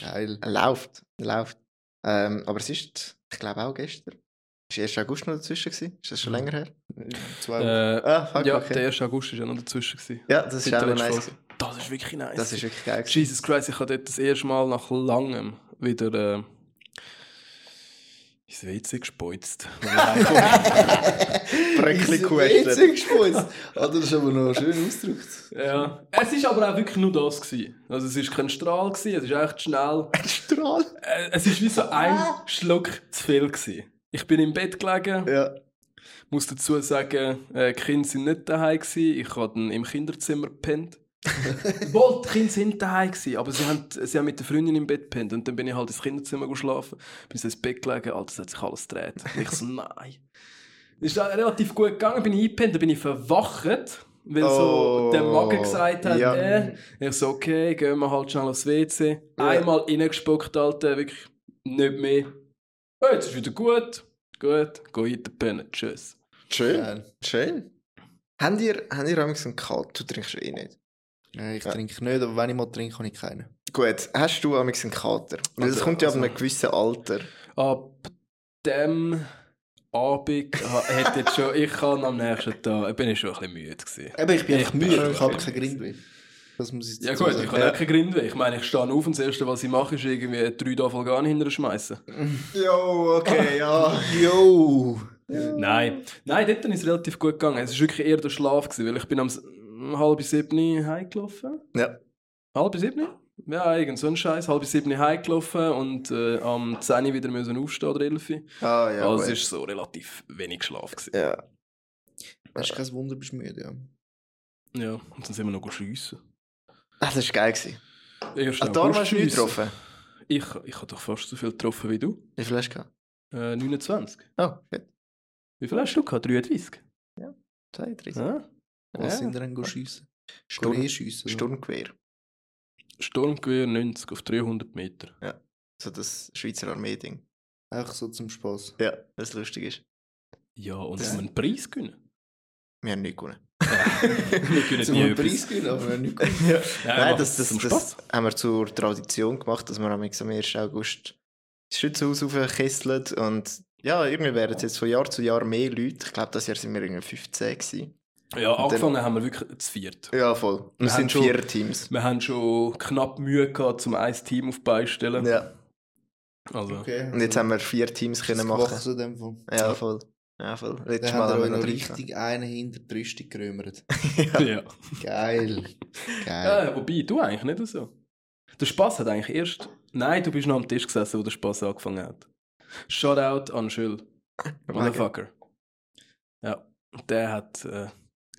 Geil. Er läuft, er läuft. Ähm, aber es ist, ich glaube auch gestern. Ist 1. August noch dazwischen gewesen? Ist das schon länger her? Zwei. Äh, Ah, fuck, ja, okay. der 1. August war ja noch dazwischen. Gewesen. Ja, das ist auch der noch nice. Folge. Das ist wirklich nice. Das ist wirklich geil. gewesen. Jesus Christ, ich habe dort das erste Mal nach langem wieder äh, ins WC gespeuzt. Bröckli gehustet. WC gespeuzt. Ah, das ist aber noch schön ausgedrückt. ja. Es ist aber auch wirklich nur das. Gewesen. Also es ist kein Strahl, gewesen, es ist echt schnell. Strahl. Äh, es ist wie so ein Schluck zu viel. Gewesen. Ich bin im Bett gelegen, Ja. muss dazu sagen, äh, die Kinder sind nicht daheim gewesen. Ich habe dann im Kinderzimmer gepennt. Wohl, die Kinder sind daheim gewesen, aber sie haben, sie haben mit der Freundin im Bett gepennt und dann bin ich halt ins Kinderzimmer geschlafen, bin so ins Bett gelegen, Alter, es hat sich alles gedreht. Und ich so, nein. Es ist relativ gut gegangen, bin ich eingepennt, dann bin ich verwacht, weil so Oh, der Magen gesagt hat, ja. äh, ich so, okay, gehen wir halt schnell aufs WC. Ja. Einmal reingespuckt, Alter, wirklich nicht mehr. Oh, jetzt ist wieder gut, gut, geh weiter pennen, tschüss. Schön. Schön. Habt ihr, habt ihr amigs einen Kater? Du trinkst eh nicht. Nein, ich Ja. trinke nicht, aber wenn ich mal trinke, habe ich keinen. Gut, hast du amigs einen Kater? Weil das Also- kommt ja ab also- einem gewissen Alter. Ab dem Abend ha- hätte jetzt schon, ich kann am nächsten Tag, bin ich schon ein bisschen müde gewesen. Eben, ich bin Ich echt müde, ich habe bisschen keinen Grindweh. Das muss ich Ja gut, sagen. ich habe auch keinen Grindweh. Ich meine, ich stehe auf und das Erste, was ich mache, ist irgendwie drei Tafel Garn hinterher schmeißen. Jo, okay, ja. Yo! Nein, nein, dort ist es relativ gut gegangen. Es war wirklich eher der Schlaf, gewesen, weil ich bin am halb sieben heimgelaufen. Ja. Halb sieben? Ja, irgend so ein Scheiß. Halb sieben heimgelaufen und äh, am 10 wieder müssen aufstehen oder 11. Ah, ja. also es war so relativ wenig Schlaf. Gewesen. ja. Das ist kein Wunder, bist du müde, ja. Ja, und dann sind wir noch schiessen. Ah, das war geil. Gewesen. Erst Ah, darum hast du nicht getroffen? Ich, ich habe doch fast so viel getroffen wie du. Wie viel hast du gehabt? Äh, 29. Oh, fett. Wie viel hast du gehabt? 33? Zwei, drei. Ja. Was Ja. sind denn go schiessen? Sturm, Sturm, schiessen. Sturmgewehr. Sturmgewehr 90 auf 300 Meter. So das Schweizer Armee-Ding. Einfach so zum Spaß. Ja, das lustig ist. Ja, und Das- haben wir einen Preis gewinnen? Wir haben nichts gewonnen. wir können Zum nie einen. Preis gewinnen, aber nicht gut. ja. Ja, Nein, macht das, das, das haben wir zur Tradition gemacht, dass wir am 1. August das Schützenhaus aufkesseln. Und ja, irgendwie werden es jetzt von Jahr zu Jahr mehr Leute. Ich glaube, das Jahr sind wir irgendwie 15 gewesen. Ja, Und dann- angefangen haben wir wirklich zu viert. Ja, voll. Wir Wir sind schon- vier Teams. Wir haben schon knapp Mühe gehabt, um ein Team auf die Beine zu stellen. Ja. Also, Okay. Und jetzt haben wir vier Teams können machen. In dem Fall. Ja, voll. Ja, voll. Letztes Dann Mal haben wir noch richtig einen hinter die Rüstung gerömert. gehabt. ja. Geil. Geil. ja. Wobei, du eigentlich nicht so. Der Spass hat eigentlich erst. Nein, du bist noch am Tisch gesessen, wo der Spass angefangen hat. Shoutout an Schül. Motherfucker. Ja, der hat äh,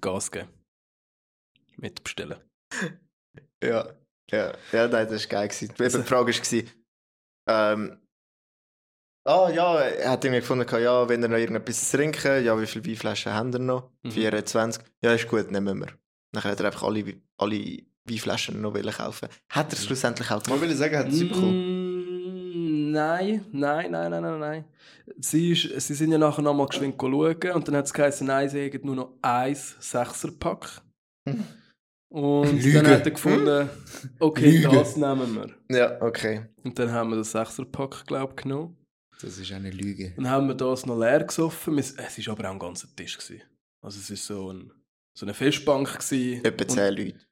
Gas gegeben. Mit bestellen. Ja, ja, ja, nein, das war geil. Gewesen. Eben, die Frage war, ähm, ah ja, er hat irgendwie gefunden, ja, wenn er noch irgendetwas zu trinken, ja, wie viele Weinflaschen haben wir noch? Mhm. 24. Ja, ist gut, nehmen wir. Dann hat er einfach alle, alle Weinflaschen noch wollen kaufen. Hat er es schlussendlich auch Ich gemacht? will sagen, hat sie bekommen. Nein, nein, nein, nein, nein, nein. Sie, ist, sie sind ja nachher nochmal geschwind schauen und dann hat es geheißen, nein, sie hätten nur noch ein Sechserpack. Und Lüge. dann hat er gefunden, okay, Lüge. das nehmen wir. Ja, okay. Und dann haben wir das Sechserpack, glaube ich, genommen. Das ist eine Lüge. Dann haben wir das noch leer gesoffen. Es war aber auch ein ganzer Tisch. Gewesen. Also es war so, ein, so eine Festbank. Gewesen. Etwa 10 Leute.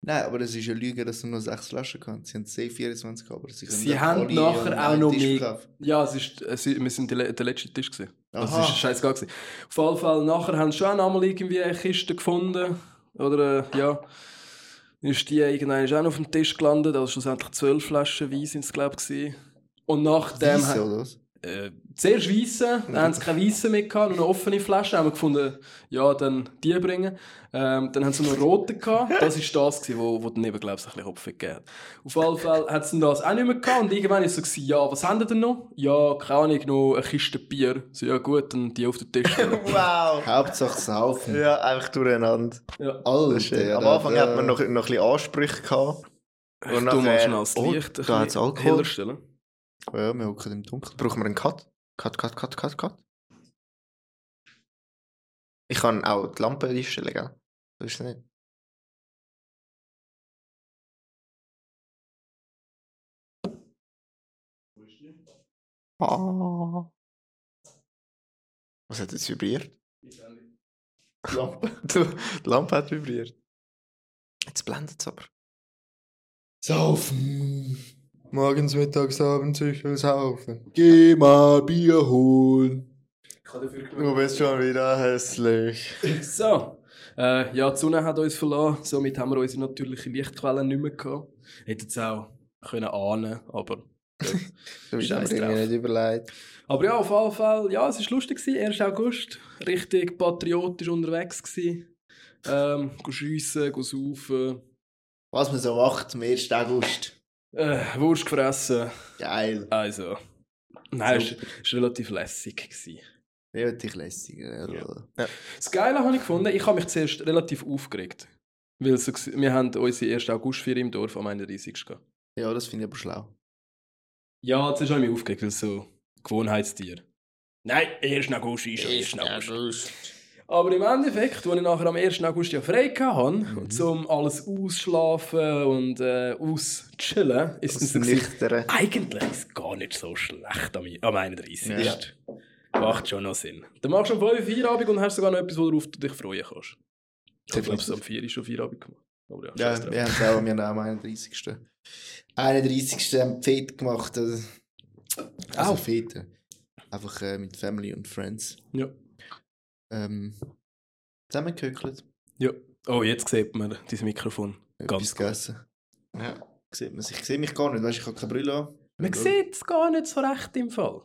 Nein, aber es ist eine Lüge, dass du nur sechs Flaschen kannst. Sie haben safe 24 gehabt, aber sie können Sie haben nachher auch noch mehr-. Ja, es ist, es, wir sind der, der letzte Tisch. Gewesen. Also Aha. es war scheißegal. Gewesen. Auf jeden Fall, nachher haben sie schon auch mal irgendwie eine Kiste gefunden. Oder äh, ja. Ist die irgendwann auch noch auf dem Tisch gelandet. Also schlussendlich zwölf Flaschen Wein sind es, glaube ich. Und nachdem... Weisse, oder was? Äh, zuerst Weisse, dann haben sie keine Weisse mehr gehabt, nur eine offene Flasche, haben wir gefunden, ja, dann die bringen. Ähm, dann haben sie noch rote gehabt, das war das, gewesen, wo, wo dann eben, glaube ich, ein bisschen Kopf gegeben hat. Auf jeden Fall hat sie das auch nicht mehr gehabt und irgendwann war es so, gewesen, ja, was haben die denn noch? Ja, keine Ahnung, noch eine Kiste Bier. So, ja gut, dann die auf den Tisch. Wow! Hauptsache saufen. Ja, einfach durcheinander. ja. Schön. ja, Am da- Anfang da- hat man noch, noch ein bisschen Ansprüche gehabt. Tu mal nachher- schnell das Oh, Licht ein bisschen heller stellen. Ja, wir hocken im Dunkeln. Brauchen wir einen Cut? Cut, Cut, Cut, Cut, Cut. Ich kann auch die Lampe einstellen, gell? So ist es nicht. Ah. Was hat jetzt vibriert? Die Lampe. Die Lampe hat vibriert. Jetzt blendet es aber. Saufen. Morgens, mittags, abends, ich will saufen. Geh mal Bier holen. Ich habe dafür Du bist schon wieder hässlich. So, äh, ja, die Sonne hat uns verlassen, somit haben wir unsere natürlichen Lichtquellen nicht mehr gehabt. Hätten es auch können ahnen, aber... Du bist aber irgendwie nicht überlegt. aber ja, auf jeden Fall, ja, es war lustig, gewesen, 1. August, richtig patriotisch unterwegs gewesen. Ähm, schiessen, saufen, Was man so macht am 1. August. Äh, Wurst gefressen, Geil. also... Nein, So. es war relativ lässig. Gewesen. Relativ lässig. Ja. Das Geile habe ich gefunden, ich habe mich zuerst relativ aufgeregt. Weil so, wir haben unsere 1. Augustfeier im Dorf am 31. gehabt. ja, das finde ich aber schlau. Ja, zuerst habe ich mich aufgeregt, weil so Gewohnheitstier. Nein, 1. August ist schon 1. August. Aber im Endeffekt, als ich nachher am 1. August ja frei hatte, Mhm. um alles ausschlafen und äh, auschillen, ist es Nüchtern. eigentlich ist es gar nicht so schlecht am, am 31. Ja. Macht schon noch Sinn. Dann machst du um 5 Uhr Feierabend und hast sogar noch etwas, worauf du dich freuen kannst. Ich glaube, Definitiv. am 4 Uhr schon Feierabend gemacht. Aber ja, Ja, wir haben es auch, wir haben auch am 31. 31. haben Fete gemacht. Also, also. Fete. einfach äh, mit Family und Friends Ja. Ähm, zusammengehöckelt. ja. Oh, jetzt sieht man dieses Mikrofon. Etwas Ganz gegessen. Ja. Sieht man sich. Ich sehe mich gar nicht, weißt ich habe keine Brille an. Man Ja. sieht es gar nicht so recht im Fall.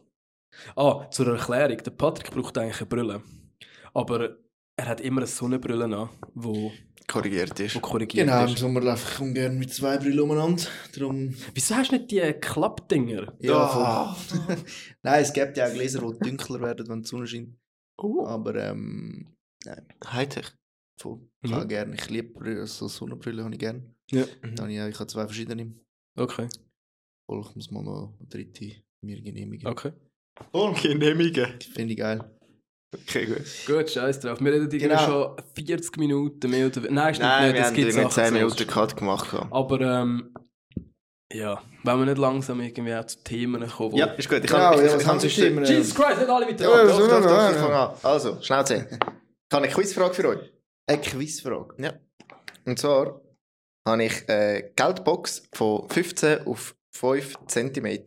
Ah, zur Erklärung. Der Patrick braucht eigentlich eine Brille. Aber er hat immer eine Sonnenbrille an, wo, Korrigiert ist. wo korrigiert Genau, im. Sommer laufe ich ungern mit zwei Brillen umeinander. Darum. Wieso hast du nicht die Klappdinger? Ja, voll. Nein, es gibt ja auch Gläser, die dunkler werden, wenn die Sonne scheint. Oh. Aber ähm, Hightech. voll. Mhm. Ich gerne. Ich liebe Brille, so Sonnenbrille habe ich gerne. Ja, Da habe ich, habe zwei verschiedene. okay. Voll, ich muss mal noch eine dritte mir genehmigen. Okay. Oh, Genehmigen. Finde ich geil. Okay, gut. Gut, scheiß drauf. Wir reden irgendwie Genau. schon 40 Minuten mehr oder weniger. Nein, stimmt Nein, nicht. wir Es haben irgendwie Sachen 10 zu Minuten. Cut gemacht. gehabt. Aber ähm, ja, wenn wir nicht langsam irgendwie auch zu Themen kommen. wo- Ja, ist gut. Ich Genau, kann, ich, ja, ich, Sie sonst- Themen? Jesus Christ, nicht alle mit Ja, der ja, Doch, doch, doch, ja, ich ja. fange an. Also, Schnauze. Ich habe eine Quizfrage für euch. Eine Quizfrage. Ja. Und zwar habe ich eine Geldbox von 15 auf 5 cm.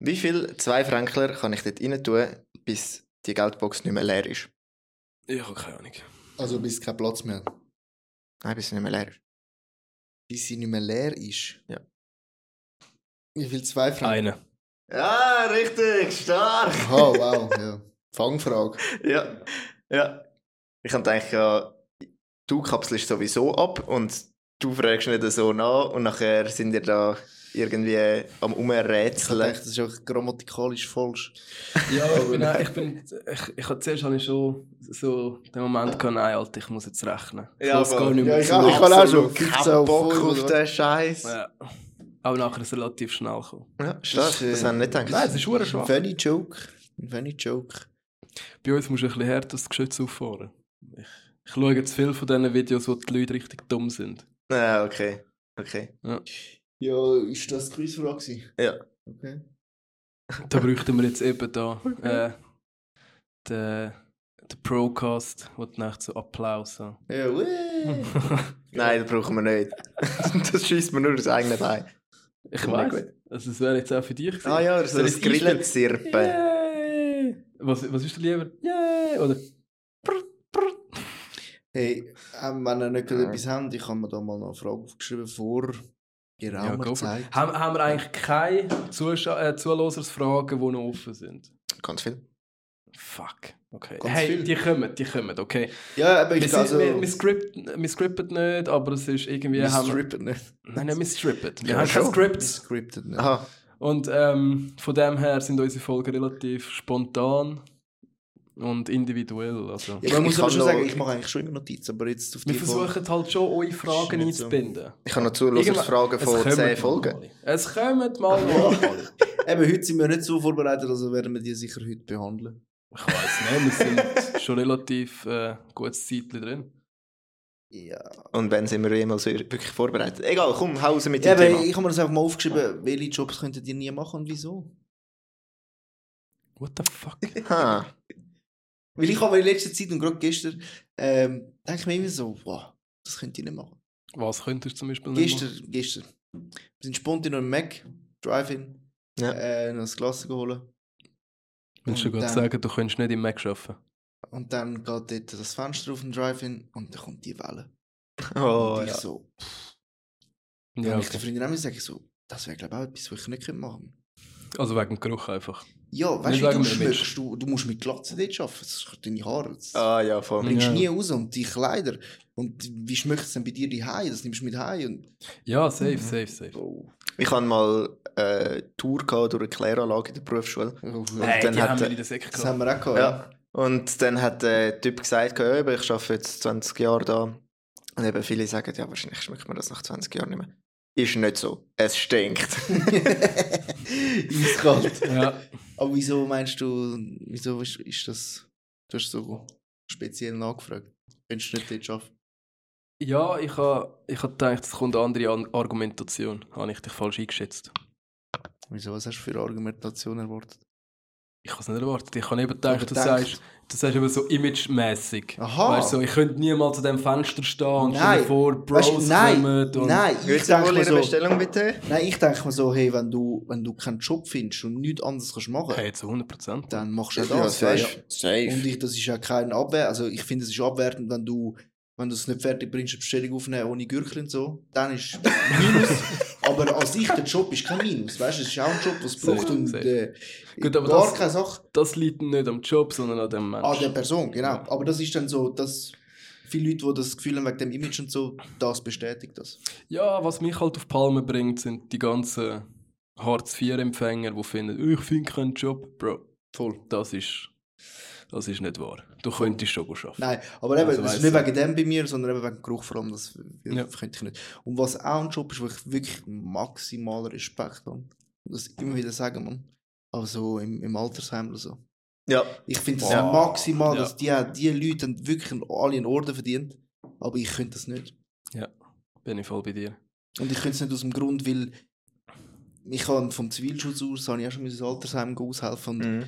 Wie viel Zweifränkler kann ich dort rein tun, bis die Geldbox nicht mehr leer ist? Ich habe keine Ahnung. Also bis kein Platz mehr. Nein, bis sie nicht mehr leer ist. Bis sie nicht mehr leer ist. Ja. Wie viel zwei Franken? Eine. Ja, richtig, stark. Oh, wow, ja. Fangfrage. Ja, ja. Ich habe gedacht, ja, du kapselst sowieso ab und du fragst nicht so nach und nachher sind ihr da irgendwie am Ich Umrätseln. dachte, das ist auch grammatikalisch falsch. Ja, ich bin, auch- ich bin, ich, ich hatte zuerst habe ich schon so den Moment gehabt, nein, Alter, ich muss jetzt rechnen. Ich Ja, gar aber- nicht mehr. Ja, ich. Ich kann auch schon. Absolut 15 keinen auf Bock auf oder? den Scheiß. Ja. Aber nachher ist es relativ schnell gekommen. Ja, stark, Das ist, äh, das haben wir nicht gedacht. Nein, es ist Ein schwach. funny Joke. Funny Joke. Bei uns musst du ein bisschen härter das Geschütz auffahren. Ich, ich schaue zu viel von diesen Videos, wo die Leute richtig dumm sind. Ja, okay. Okay. Ja, ist das die Quizfrage? Ja. Okay. Da bräuchten wir jetzt eben da äh, den, den Procast, wo du nach so Applaus so. Ja. Nein, das brauchen wir nicht. das schießt man nur das eigene Bein. Ich weiß. Also, es wäre jetzt auch für dich. gewesen. Ah ja, so das? Grillenzirpen. Yay! Was, was ist dir lieber? Yay! Oder? Hey, ähm, wenn ihr nicht gerade Ja. etwas habt, ich habe mir da mal noch eine Frage aufgeschrieben vor geraumer for- Zeit. Haben, haben wir eigentlich keine Zuscha äh, Zuhörersfragen, die noch offen sind? Ganz viel. Fuck. Okay. Ganz hey, viel. die kommen, die kommen, okay. Ja, aber Wir, ich sind, also... wir, wir, script, wir scripten nicht, aber es ist irgendwie... wir haben wir- strippen nicht. Nein, nicht, wir strippen. Wir Ja, haben schon. Wir Script. scripten nicht. Aha. Und ähm, von dem her sind unsere Folgen relativ spontan und individuell. Also. Ja, man muss ich aber schon noch- sagen, ich mache eigentlich schon immer Notizen, aber jetzt auf Wir die Folge- versuchen halt schon, eure Fragen nicht so. einzubinden. Ich habe noch Zuhörersfragen Es von kommen 10 mal Folgen. Es kommen mal. Eben, heute sind wir nicht so vorbereitet, also werden wir die sicher heute behandeln. Ich weiß nicht, wir sind schon relativ äh, gutes Zeitchen drin. Ja. Und wenn sind wir jemals wirklich vorbereitet? Egal, komm, hau raus mit ja dem aber Thema. ich habe mir das einfach mal aufgeschrieben, welche Jobs könntet ihr nie machen und wieso? What the fuck? Ha. Weil ich habe in letzter Zeit und gerade gestern, ähm, denke ich mir immer so, wow, das könnt ihr nicht machen. Was könntest du zum Beispiel nicht Gestern, gestern. Wir sind spontan noch im Mac, Drive-In, Ja. äh, noch das Glas geholt. machen? Willst du gerade dann- sagen, du könntest nicht im Mac arbeiten? Und dann geht dort das Fenster auf den Drive-In und dann kommt die Welle. Oh, und ich ja. so, dann Ja, habe ich der okay. Freundin auch gesagt, so, das wäre glaube ich auch etwas, was ich nicht könnte machen Also wegen dem Geruch einfach. Ja, weißt du, du schmeckst, du, du musst mit Glatze dort arbeiten, das ist deine Haare. Das Ah, ja, voll. bringst du Ja. nie raus und die Kleider. Und wie schmeckt es denn bei dir die Hai? Das nimmst du mit Hai und... Ja, safe, safe, safe. Oh. Ich hatte mal äh, eine Tour gehabt durch eine Kläranlage in der Berufsschule. Oh, Hey, dann die hat haben wir in der Säcke Das gehabt. haben wir auch gehabt. Ja. Und dann hat der Typ gesagt, ich arbeite jetzt 20 Jahre da. Und eben viele sagen, ja, wahrscheinlich schmeckt mir das nach 20 Jahren nicht mehr. Ist nicht so. Es stinkt. Eiskalt. Ja. Aber wieso meinst du, wieso ist, ist das... Du hast so speziell nachgefragt. Könntest du nicht dort arbeiten? Ja, ich habe ich ha gedacht, es kommt eine andere An Argumentation. Habe ich dich falsch eingeschätzt. Wieso, was hast du für eine Argumentation erwartet? Ich kann es nicht erwartet. Ich habe eben gedacht, du sagst, du sagst eben so imagemäßig. Aha. Weißt du, so, ich könnte niemals an dem Fenster stehen und Nein. dir vor, Bros Weißt nein, kommen und... nein, ich denke mir so, Bestellung bitte? nein, ich denke mir so, hey, wenn du, wenn du keinen Job findest und nichts anderes kannst machen, Hey, zu 100 Prozent. dann machst du auch Ja, das, safe. weißt? Safe. Und ich, das ist ja kein Abwehr, also ich finde, es ist abwertend, wenn du, wenn du es nicht fertig bringst, eine Bestellung aufnehmen ohne Gürkchen und so, dann ist Minus. aber an sich, der Job ist kein Minus, weißt du, es ist auch ein Job, was es braucht und safe. äh, Gut, aber gar das- keine Sache Das liegt nicht am Job, sondern an dem Menschen. an der Person, genau. Aber das ist dann so, dass viele Leute, die das Gefühl haben wegen dem Image und so, das bestätigt das. Ja, was mich halt auf die Palme bringt, sind die ganzen Hartz-IV-Empfänger, die finden, ich finde keinen Job. Bro, Voll. das ist, das ist nicht wahr. Du könntest schon arbeiten. Nein, aber eben, Also das ist nicht ich. wegen dem bei mir, sondern eben wegen dem Geruch vor allem, das Ja. könnte ich nicht. Und was auch ein Job ist, wo ich wirklich maximal Respekt habe, und das immer wieder sagen, man. Aber so im, im Altersheim oder so. Ja. Ich finde das Ja. maximal, Ja. dass die, die Leute wirklich alle einen Orden verdient, aber ich könnte das nicht. Bin ich voll bei dir. Und ich könnte es nicht aus dem Grund, weil ich habe vom Zivilschutz aus, habe ich auch schon ins Altersheim aushelfen und Mhm.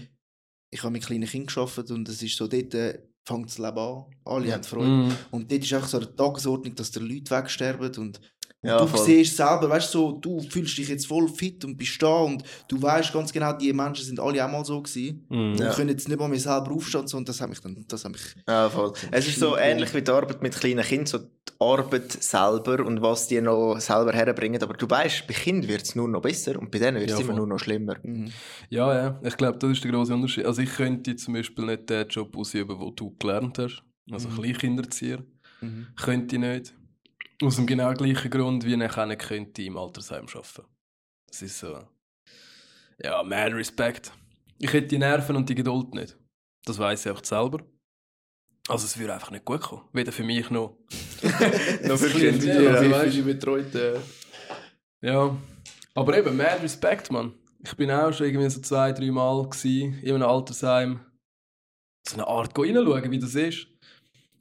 Ich habe mit kleinen Kindern gearbeitet und es ist so, dort äh, fängt das Leben an. Alle haben Freude. Mhm. Und dort ist auch so eine Tagesordnung, dass die Leute wegsterben und Ja, du voll. siehst selber, weißt du, so, du fühlst dich jetzt voll fit und bist da und du weißt ganz genau, die Menschen sind alle auch mal so gewesen Mhm. und Ja. können jetzt nicht mal mehr selber aufstehen und so, und das hat mich dann, das hat mich, Ja, voll. Es ist so ähnlich wie die Arbeit mit kleinen Kindern, so die Arbeit selber und was die noch selber herbringen. Aber du weißt, bei Kindern wird es nur noch besser und bei denen wird es Ja, immer nur noch schlimmer. mhm. Ja, ja, ich glaube, das ist der große Unterschied. Also ich könnte zum Beispiel nicht den Job ausüben, den du gelernt hast. Also Mhm. Kleinkinderzieher. Mhm. Könnte ich nicht. Aus dem genau gleichen Grund, wie ich nicht könnte im Altersheim arbeiten. Das ist so... Ja, man Respekt. Ich hätte die Nerven und die Geduld nicht. Das weiß ich auch selber. Also es würde einfach nicht gut kommen. Weder für mich noch. Noch für Kinder, Kinder. ja, weißt- viele Betreute. Ja. Aber eben, mad Respekt, Mann. Ich bin auch schon irgendwie so zwei, drei Mal gsi in einem Altersheim. So eine Art gehen reinschauen, wie das ist.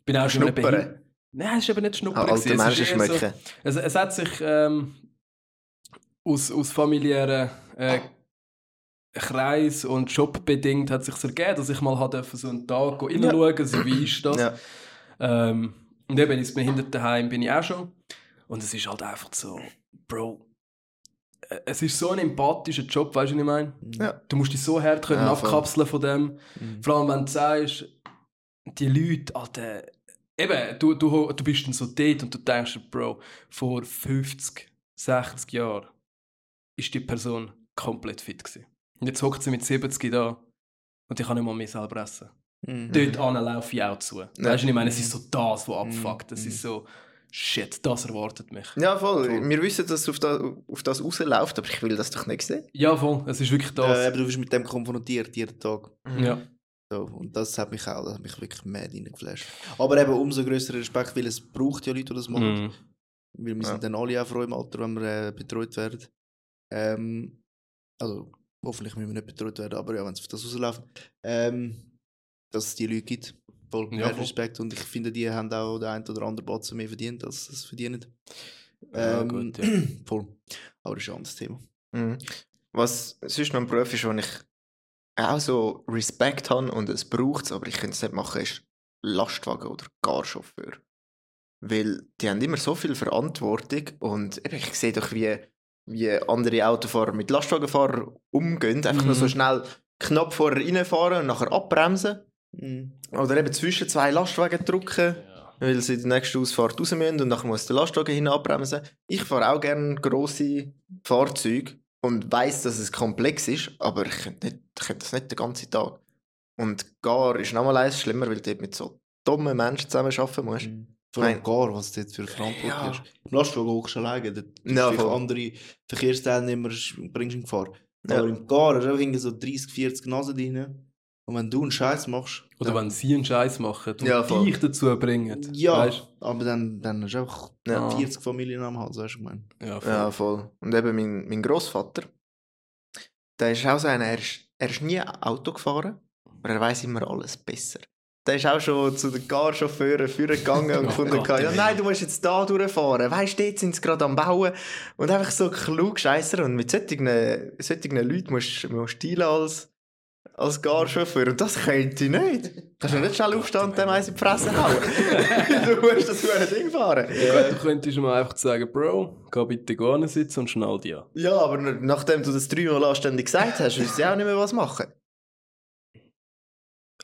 Bin auch schon in einem. Nein, es ist eben nicht Ah, schnuppern. alte Menschen eher so- schmecken. es, es hat sich ähm, aus, aus familiären äh, Kreis und Jobbedingt hat sich ergeben, dass ich mal hat dürfen so einen Tag gehen reinschauen, so wie ist das. Ja. Ähm, und eben ins Behindertenheim bin ich auch schon. Und es ist halt einfach so, Bro, äh, es ist so ein empathischer Job, weißt du, was ich meine? Ja. Du musst dich so hart können Ja, voll. abkapseln von dem. Mhm. Vor allem, wenn du sagst, die Leute, Alter, eben, du, du, du bist dann so dort und du denkst, Bro, vor 50, 60 Jahren ist die Person komplett fit gewesen. Und jetzt hockt sie mit 70 da und ich kann nicht mal mehr selber essen. Mhm. Dort an laufe ich auch zu. Weißt du, ich meine, es ist so das, was abfuckt. Es Mhm. ist so, shit, das erwartet mich. Ja, voll. Voll. Wir wissen, dass es auf das, auf das rausläuft, aber ich will das doch nicht sehen. Ja, voll, es ist wirklich Äh, das. eben, du wirst mit dem konfrontiert jeden Tag. ja. So, und das hat mich auch, das hat mich wirklich mad reingeflasht. Aber eben umso größeren Respekt, weil es braucht ja Leute, die das machen. Mhm. Weil wir Ja. sind dann alle auch froh im Alter, wenn wir äh, betreut werden. Ähm, also, hoffentlich müssen wir nicht betreut werden, aber ja, wenn es auf das rausläuft, ähm, dass es die Leute gibt. Voll, Ja, ja, voll. Respekt. Und ich finde, die haben auch den einen oder anderen Batzen mehr verdient, als sie es verdienen. Ja, Ähm, gut, ja. Voll. Aber das ist ein anderes Thema. Mhm. Was sonst noch ein Beruf ist, wo ich auch so Respekt habe und es braucht aber ich könnte es nicht machen, ist Lastwagen oder Garchauffeur. Weil die haben immer so viel Verantwortung und ich sehe doch, wie, wie andere Autofahrer mit Lastwagenfahrern umgehen. Einfach nur Mhm. so schnell knapp vorher reinfahren und nachher abbremsen. Mhm. Oder eben zwischen zwei Lastwagen drücken, Ja. weil sie die nächste Ausfahrt raus müssen und nachher muss der Lastwagen hin abbremsen. Ich fahre auch gerne grosse Fahrzeuge und weiß, dass es komplex ist, aber ich könnte, nicht, ich könnte das nicht den ganzen Tag. Und gar ist nochmal eins schlimmer, weil du dort mit so dummen Menschen zusammen arbeiten musst. Mhm. Vor allem gar, was dort für Verantwortung Ja. ist. Im Lastwagen hockst du alleine, dort Ja, andere Verkehrsteilnehmer bringst du in Gefahr. Ja. Aber im Gar hast du so 30, 40 Nasen drin. Und wenn du einen Scheiß machst, Oder wenn sie einen Scheiß machen und Ja, voll. dich dazu bringen. ja, Weißt? aber dann, dann hast du einfach Ja. 40 Familien am Hals, weißt du, ich meine. Ja, voll. Ja, voll. Und eben mein, mein Großvater, der ist auch so einer, er ist, er ist nie Auto gefahren, aber er weiß immer alles besser. Der ist auch schon zu den Garchauffeuren vorgegangen und Oh gefunden, Gott, ja, nein, du musst jetzt da durchfahren. Weißt du, dort sind sie gerade am Bauen. Und einfach so klug Scheißer. Und mit solchen, solchen Leuten musst musst du dealen als, als Garchauffeur. Und das könnte ich nicht. Kannst du nicht schnell aufstehen und dem eins in die Fresse hauen? du musst das für ein Ding fahren. Gut, du könntest ihm einfach sagen, Bro, geh bitte gar sitzen und schnall dich an. Ja, aber nachdem du das dreimal anständig gesagt hast, wüsste ich auch nicht mehr, was machen.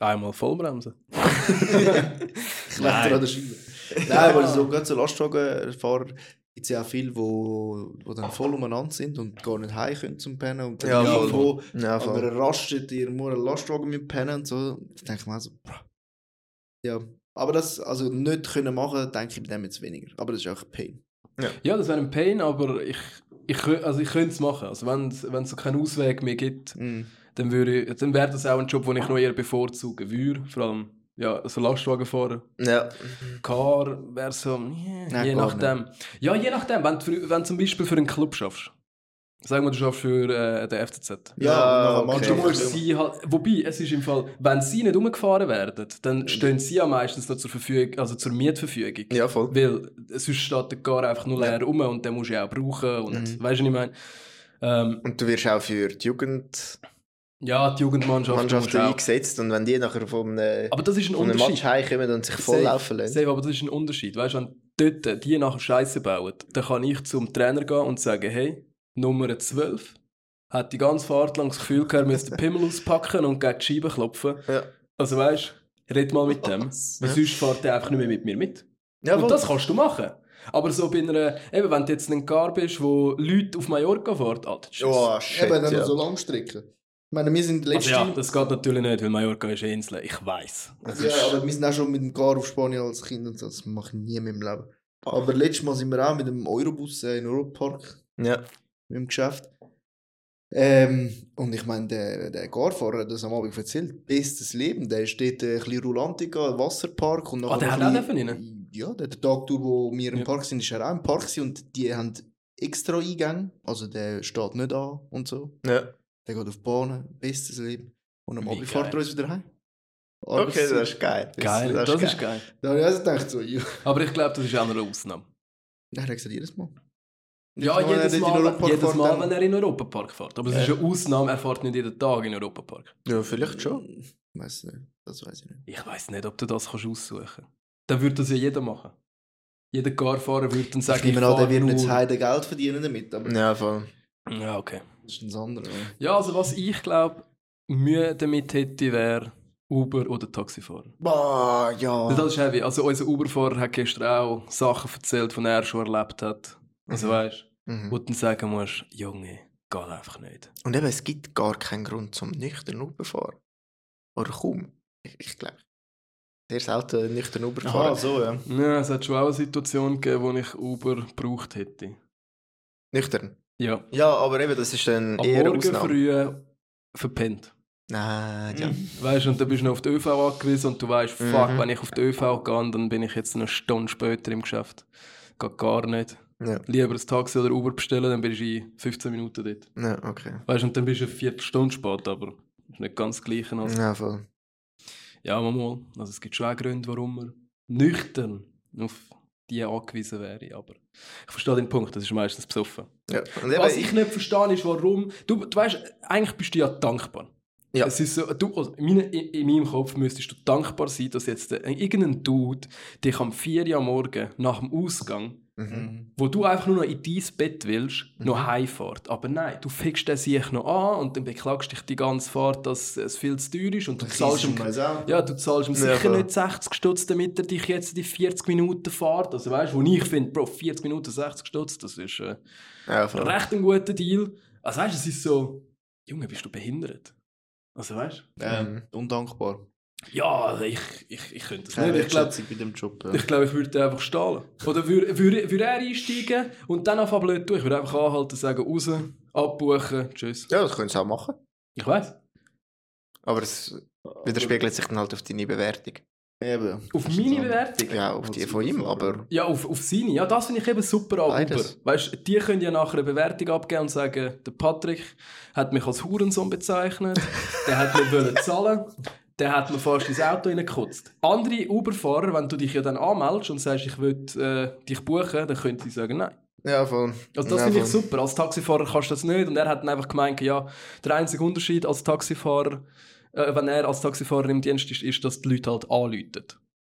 Einmal vollbremsen. Schlechter an der Scheibe. Nein, aber so so Lastwagenfahrer gibt es ja auch viele, wo, wo dann voll umeinander sind und gar nicht heim können zum Pennen. Und dann Ja, irgendwo Ja, an einer Raststätte irgendwo einen Lastwagen mit pennen und so. Da denke ich mir auch so, bro. Ja, aber das also nicht können machen, denke ich bei dem jetzt weniger. Aber das ist auch ein Pain. Ja, das wäre ein Pain, aber ich, ich, also ich könnte es machen. Also wenn es wenn es so keinen Ausweg mehr gibt, Mm. dann, würde ich- dann wäre das auch ein Job, den ich noch eher bevorzugen würde. Vor allem, ja, so Lastwagen fahren. Ja. Car wäre so, yeah, Nein, je nachdem. Ja, je nachdem. Wenn du, wenn du zum Beispiel für einen Club schaffst. Sagen wir, du schaffst für äh, den FCZ. Ja, und nachher okay. Du musst sie halt, wobei, es ist im Fall, wenn sie nicht umgefahren werden, dann stehen sie ja meistens noch zur Verfügung, also zur Mietverfügung. Ja, voll. Weil sonst steht der Gar einfach nur leer rum und den musst du ja auch brauchen. Und, Mhm. Weißt du, was ich meine? Ähm, Und du wirst auch für die Jugendmannschaft ja, die Jugendmannschaft. auch- eingesetzt und wenn die nachher vom, äh, Aber das ist ein vom einem Unterschied. Match heimkommen und sich volllaufen lassen. Safe, aber das ist ein Unterschied. Weißt du, wenn dort die nachher Scheiße bauen, dann kann ich zum Trainer gehen und sagen, hey, Nummer 12 hat die ganze Fahrt lang das Gefühl gehabt, er müsste den Pimmel auspacken und gegen die Scheibe klopfen. Ja. Also weißt du, red mal mit dem. Was? Weil sonst fährt er einfach nicht mehr mit mir mit. Ja, und voll. das kannst du machen. Aber so bei einer, eben, wenn du jetzt ein Car bist, wo Leute auf Mallorca fahren, Alter, tschüss. Oh, shit, Eben, dann ja. so Langstrecken. Ich meine, wir sind also letzte ja, das geht natürlich nicht, weil Mallorca ist eine Insel. Ich weiß. Ja, aber wir sind auch schon mit dem Car auf Spanien als Kind und so. das mache ich nie in meinem Leben. Aber letztes Mal sind wir auch mit dem Eurobus äh, in Europapark Ja. mit dem Geschäft. Ähm, und ich meine, der, der Garfahrer hat das am Abend erzählt. Bestes Leben. Der steht äh, ein bisschen Rulantica, Wasserpark. Und Ah, der hat auch dürfen Ja, der der Tag, durch, wo wir im Ja. Park sind, ist er auch im Park gewesen und die haben extra Eingänge. Also der steht nicht an und so. ja. Der geht auf die Bahn. Bestes Leben. Und am Abend fährt er geil. uns wieder heim. Okay, das ist geil. Geil, das, ist geil. Da habe ich also gedacht, so, ja. Aber ich glaube, das ist auch eine Ausnahme. Hat er gesagt, jedes Mal. Ja, Jedes Mal, jedes wenn er Mal, in Europa jedes fährt, Mal wenn er in den Europapark fährt. Aber es Ja. ist eine Ausnahme, er fährt nicht jeden Tag in den Europapark. Ja, vielleicht schon. Weiß nicht, das weiß ich nicht. Ich weiß nicht, ob du das kannst aussuchen kannst. Dann würde das ja jeder machen. Jeder Carfahrer würde dann sagen, ich nehme an, der wird nicht Geld verdienen damit, aber Ja, voll. Ja, okay. Das ist ein anderes. Ja, also was ich glaube, Mühe damit hätte, wäre Uber oder Taxifahrer. Boah, ja. Das ist heavy. Also unser Uberfahrer hat gestern auch Sachen erzählt, die er schon erlebt hat. Also Mhm. weißt Mhm. wo du dann sagen musst, Junge, geht einfach nicht. Und eben, es gibt gar keinen Grund zum nüchtern Uber fahren. Oder kaum. Ich, ich glaube. Sehr selten nüchtern Uber fahren. so, ja. Ja, es hat schon auch eine Situation gegeben, wo ich Uber gebraucht hätte. Nüchtern. Ja. Ja, aber eben, das ist dann Am eher Morgen Ausnahme. früh verpennt. Nein, ja. Weißt du, und dann bist du noch auf die ÖV angewiesen und du weißt, fuck, Mhm. wenn ich auf die ÖV gehe, dann bin ich jetzt eine Stunde später im Geschäft. Geht gar nicht. Ja, Lieber ein Taxi oder Uber bestellen, dann bist du in 15 Minuten dort. ja okay. Weißt du, und dann bist du eine Viertelstunde spät, aber das ist nicht ganz das Gleiche. Als Ja, voll. Ja, mal. Also es gibt schon auch Gründe, warum man nüchtern auf die angewiesen wäre. Aber ich verstehe den Punkt, das ist meistens besoffen. Ja. Was ich nicht verstehe, ist, warum. Du, du weißt, eigentlich bist du ja dankbar. Ja. Es ist so, du, also in, meine, in, in meinem Kopf müsstest du dankbar sein, dass jetzt der, irgendein Dude dich am 4 Uhr Morgen nach dem Ausgang, mhm. wo du einfach nur noch in dein Bett willst, noch Mhm. heimfährt. Aber nein, du fickst den sich noch an und dann beklagst dich die ganze Fahrt, dass es viel zu teuer ist und du zahlst ihm ja, du zahlst ihm Ja, sicher voll. nicht 60 Stutz, damit er dich jetzt die 40 Minuten fährt. Also weißt du, wo ich finde, Bro, 40 Minuten 60 Stutz, das ist äh, Ja, recht ein guter Deal. Also weißt du, es ist so, Junge, bist du behindert? Also weißt du? Ähm, undankbar. Ja, also ich, ich, ich könnte das Keine nicht. Ich glaube, bei dem Job. Ja. ich, glaub, ich würde einfach stahlen. Oder würde, würde, würde er einsteigen und dann einfach blöd tun. Ich würde einfach anhalten, sagen, raus, abbuchen, tschüss. Ja, das können sie auch machen. Ich weiß. Aber es widerspiegelt sich dann halt auf deine Bewertung. Eben. Auf meine Bewertung? Ja, auf die von ihm, aber... Ja, auf, auf seine. Ja, das finde ich eben super an Uber. Weißt du, die können ja nachher eine Bewertung abgeben und sagen, der Patrick hat mich als Hurensohn bezeichnet, der hat nicht wollen zahlen, der hat mir fast ins Auto reingekotzt. Andere Uber-Fahrer, wenn du dich ja dann anmeldest und sagst, ich will äh, dich buchen, dann können sie sagen, nein. Ja, voll. Also das ja, finde ich super. Als Taxifahrer kannst du das nicht. Und er hat dann einfach gemeint, ja, der einzige Unterschied als Taxifahrer äh, wenn er als Taxifahrer im Dienst ist, ist, dass die Leute halt anrufen.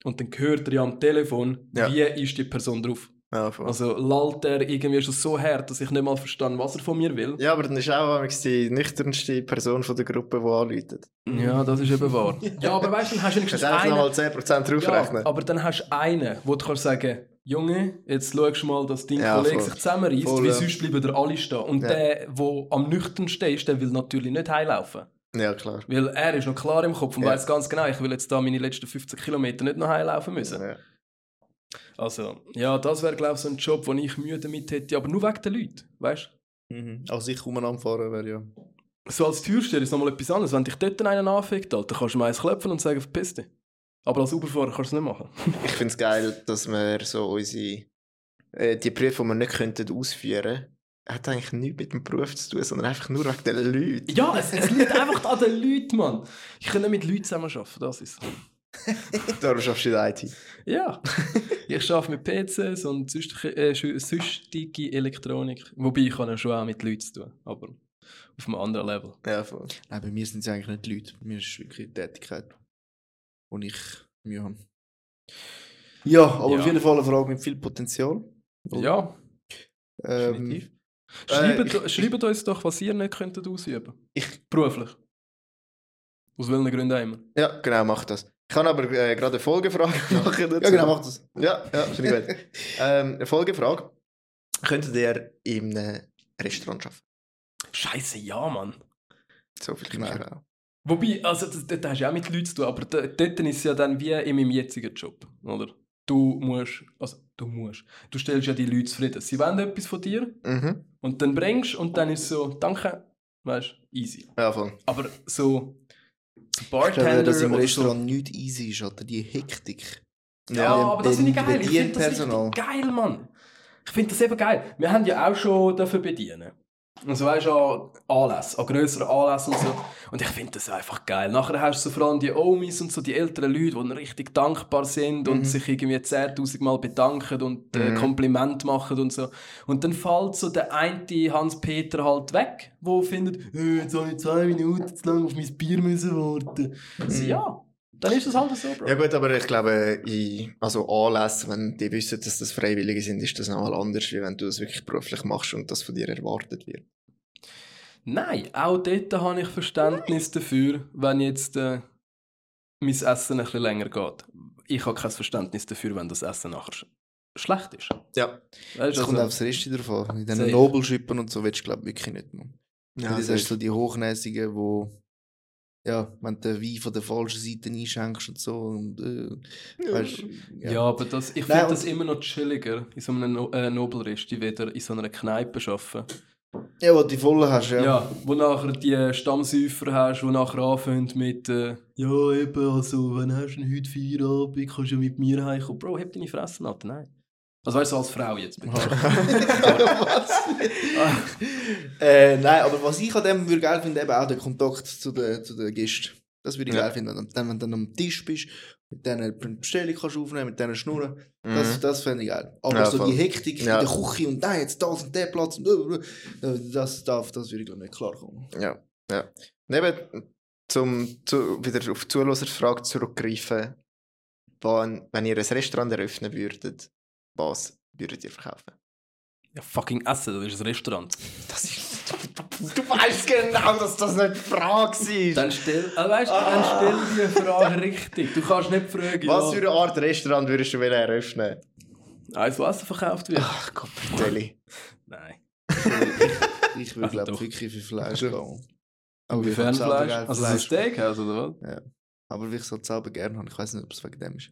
Und dann hört er ja am Telefon, Ja. wie ist die Person drauf. Ja. Also lallt er irgendwie schon so hart, dass ich nicht mal verstehe, was er von mir will. ja, aber dann ist auch die nüchternste Person von der Gruppe, die anläutet. Ja, das ist eben wahr. ja, aber weißt du, dann hast du wenigstens Kannst du einen... nochmal 10% draufrechnen? Ja, aber dann hast du einen, wo du kannst sagen Junge, jetzt schaust du mal, dass dein Ja, Kollege voll. sich zusammenreißt, Voll, weil ja. sonst bleiben da alle stehen. Und der, der am nüchternsten ist, der will natürlich nicht heimlaufen. Ja, klar. Weil er ist noch klar im Kopf und Ja. weiß ganz genau, ich will jetzt da meine letzten 15 Kilometer nicht noch heimlaufen müssen. Ja. Also, ja, das wäre, glaube ich, so ein Job, wo ich Mühe damit hätte, aber nur wegen den Leuten, weißt Mhm. Also ich umeinander fahren wäre ja. So als Türsteher ist nochmal etwas anderes. Wenn dich dort einen anfickt, Alter, kannst du mir eins klopfen und sagen, verpiss dich. Aber als Uberfahrer kannst du es nicht machen. Ich finde es geil, dass wir so unsere. Äh, die Berufe, die wir nicht könnten ausführen hat eigentlich nichts mit dem Beruf zu tun, sondern einfach nur wegen den Leuten. Ja, es, es liegt einfach an den Leuten, Mann. Ich kann nicht mit Leuten zusammenarbeiten, das ist Darum schaffst du in IT. Ja, ich arbeite mit PCs und sonstige, äh, sonstige Elektronik. Wobei ich kann ja schon auch mit Leuten zu tun, aber auf einem anderen Level. Ja, voll. Nein, bei mir sind es eigentlich nicht die Leute. Bei mir ist es wirklich die Tätigkeit, wo ich Mühe habe. Ja, aber Ja. auf jeden Fall eine Frage mit viel Potenzial. Ja, Ähm, definitiv. Äh, Schreibt, schreibt uns doch, was ihr nicht könntet ausüben Ich- Beruflich. Aus welchen Gründen auch immer. Ja, genau, mach das. Ich kann aber äh, gerade eine Folgefrage machen. Dazu. ja, genau, mach das. Ja, ja, finde ich gut. ähm, eine Folgefrage. Könntet ihr in einem Restaurant arbeiten? Scheiße, ja, Mann. So viel Nein. ich auch. Wobei, also das, dort hast du ja auch mit Leuten zu tun, aber dort ist es ja dann wie in meinem jetzigen Job, oder? Du musst, also du musst, du stellst ja die Leute zufrieden. Sie wollen etwas von dir Mhm. und dann bringst und dann ist so, danke, weißt du, easy. Ja, voll. Aber so, so Ich Bartender glaube, dass im oder Restaurant nicht easy ist, Alter. Die Hektik. so. Ja, aber das finde ich geil. Ich finde das geil, Mann. Ich finde das eben geil. Wir haben ja auch schon dafür bedienen. Also weißt du, an Anlässen, an grösseren Anlässen und so. Und ich finde das einfach geil. Nachher hast du so vor allem die Omis und so, die älteren Leute, die richtig dankbar sind und Mhm. sich irgendwie 10'000 Mal bedanken und äh, Mhm. Kompliment machen und so. Und dann fällt so der eine Hans-Peter halt weg, wo findet, «Äh, jetzt habe ich zwei Minuten zu lang auf mein Bier müssen warten. Also, ja, dann ist das halt so, Bro. Ja gut, aber ich glaube, in, also Anlässe, wenn die wissen, dass das Freiwillige sind, ist das nochmal anders, wie wenn du das wirklich beruflich machst und das von dir erwartet wird. Nein, auch dort habe ich Verständnis dafür, wenn jetzt äh, mein Essen ein bisschen länger geht. Ich habe kein Verständnis dafür, wenn das Essen nachher sch schlecht ist. Ja. Weißt, Es kommt also, aufs Rest drauf an. In diesen. Nobelschippen und so willst du, glaube ich, wirklich nicht. Man. Ja, das ist so die Hochnäsigen, wo ja, wenn du den Wein von der falschen Seite einschenkst und so. Und, äh, weißt, ja. aber das, ich finde das immer noch chilliger, in so einem no äh, Nobelresti, wieder in so einer Kneipe arbeiten. ja, wo du die vollen hast, ja. Ja. wo nachher die Stammsäufer hast, die nachher anfangen mit äh, «Ja, eben, also, wenn hast du heute Feierabend, kannst du ja mit mir heimkommen.» Bro, heb deine Fresse, Alter, nein. Also weißt du, als Frau jetzt bitte. äh, nein, aber was ich an dem würde geil finde, eben auch der Kontakt zu den, zu den Gästen. Das würde ich Ja. geil finden. Dann, wenn du dann am Tisch bist, mit denen eine Bestellung kannst du aufnehmen, mit denen schnurren, Mhm. das, das fände ich geil. Aber Ja, so voll. die Hektik Ja. in der Küche und da jetzt das und der Platz und äh, das, darf, das würde ich glaube nicht klar kommen. Ja, ja. Neben, zum zu, wieder auf die Zuhörerfrage zurückgreifen, wenn, wenn ihr ein Restaurant eröffnen würdet, was würdet ihr verkaufen? Ja, fucking Essen, das ist ein Restaurant. Das ist, du, du weißt genau, dass das nicht die Frage ist. Dann stell, also weißt, dann stell die Frage richtig. Du kannst nicht fragen, Was ja, für eine Art Restaurant würdest du eröffnen? eins, wo Essen verkauft wird. Ach Gott. Nein. Ich würde Also glaube wirklich für Fleisch gehen. Aber Wie ich Fernfleisch? Also so ein Steakhouse, oder was? Aber wie ich es halt selber gerne habe, ich weiß nicht, ob es wegen dem ist.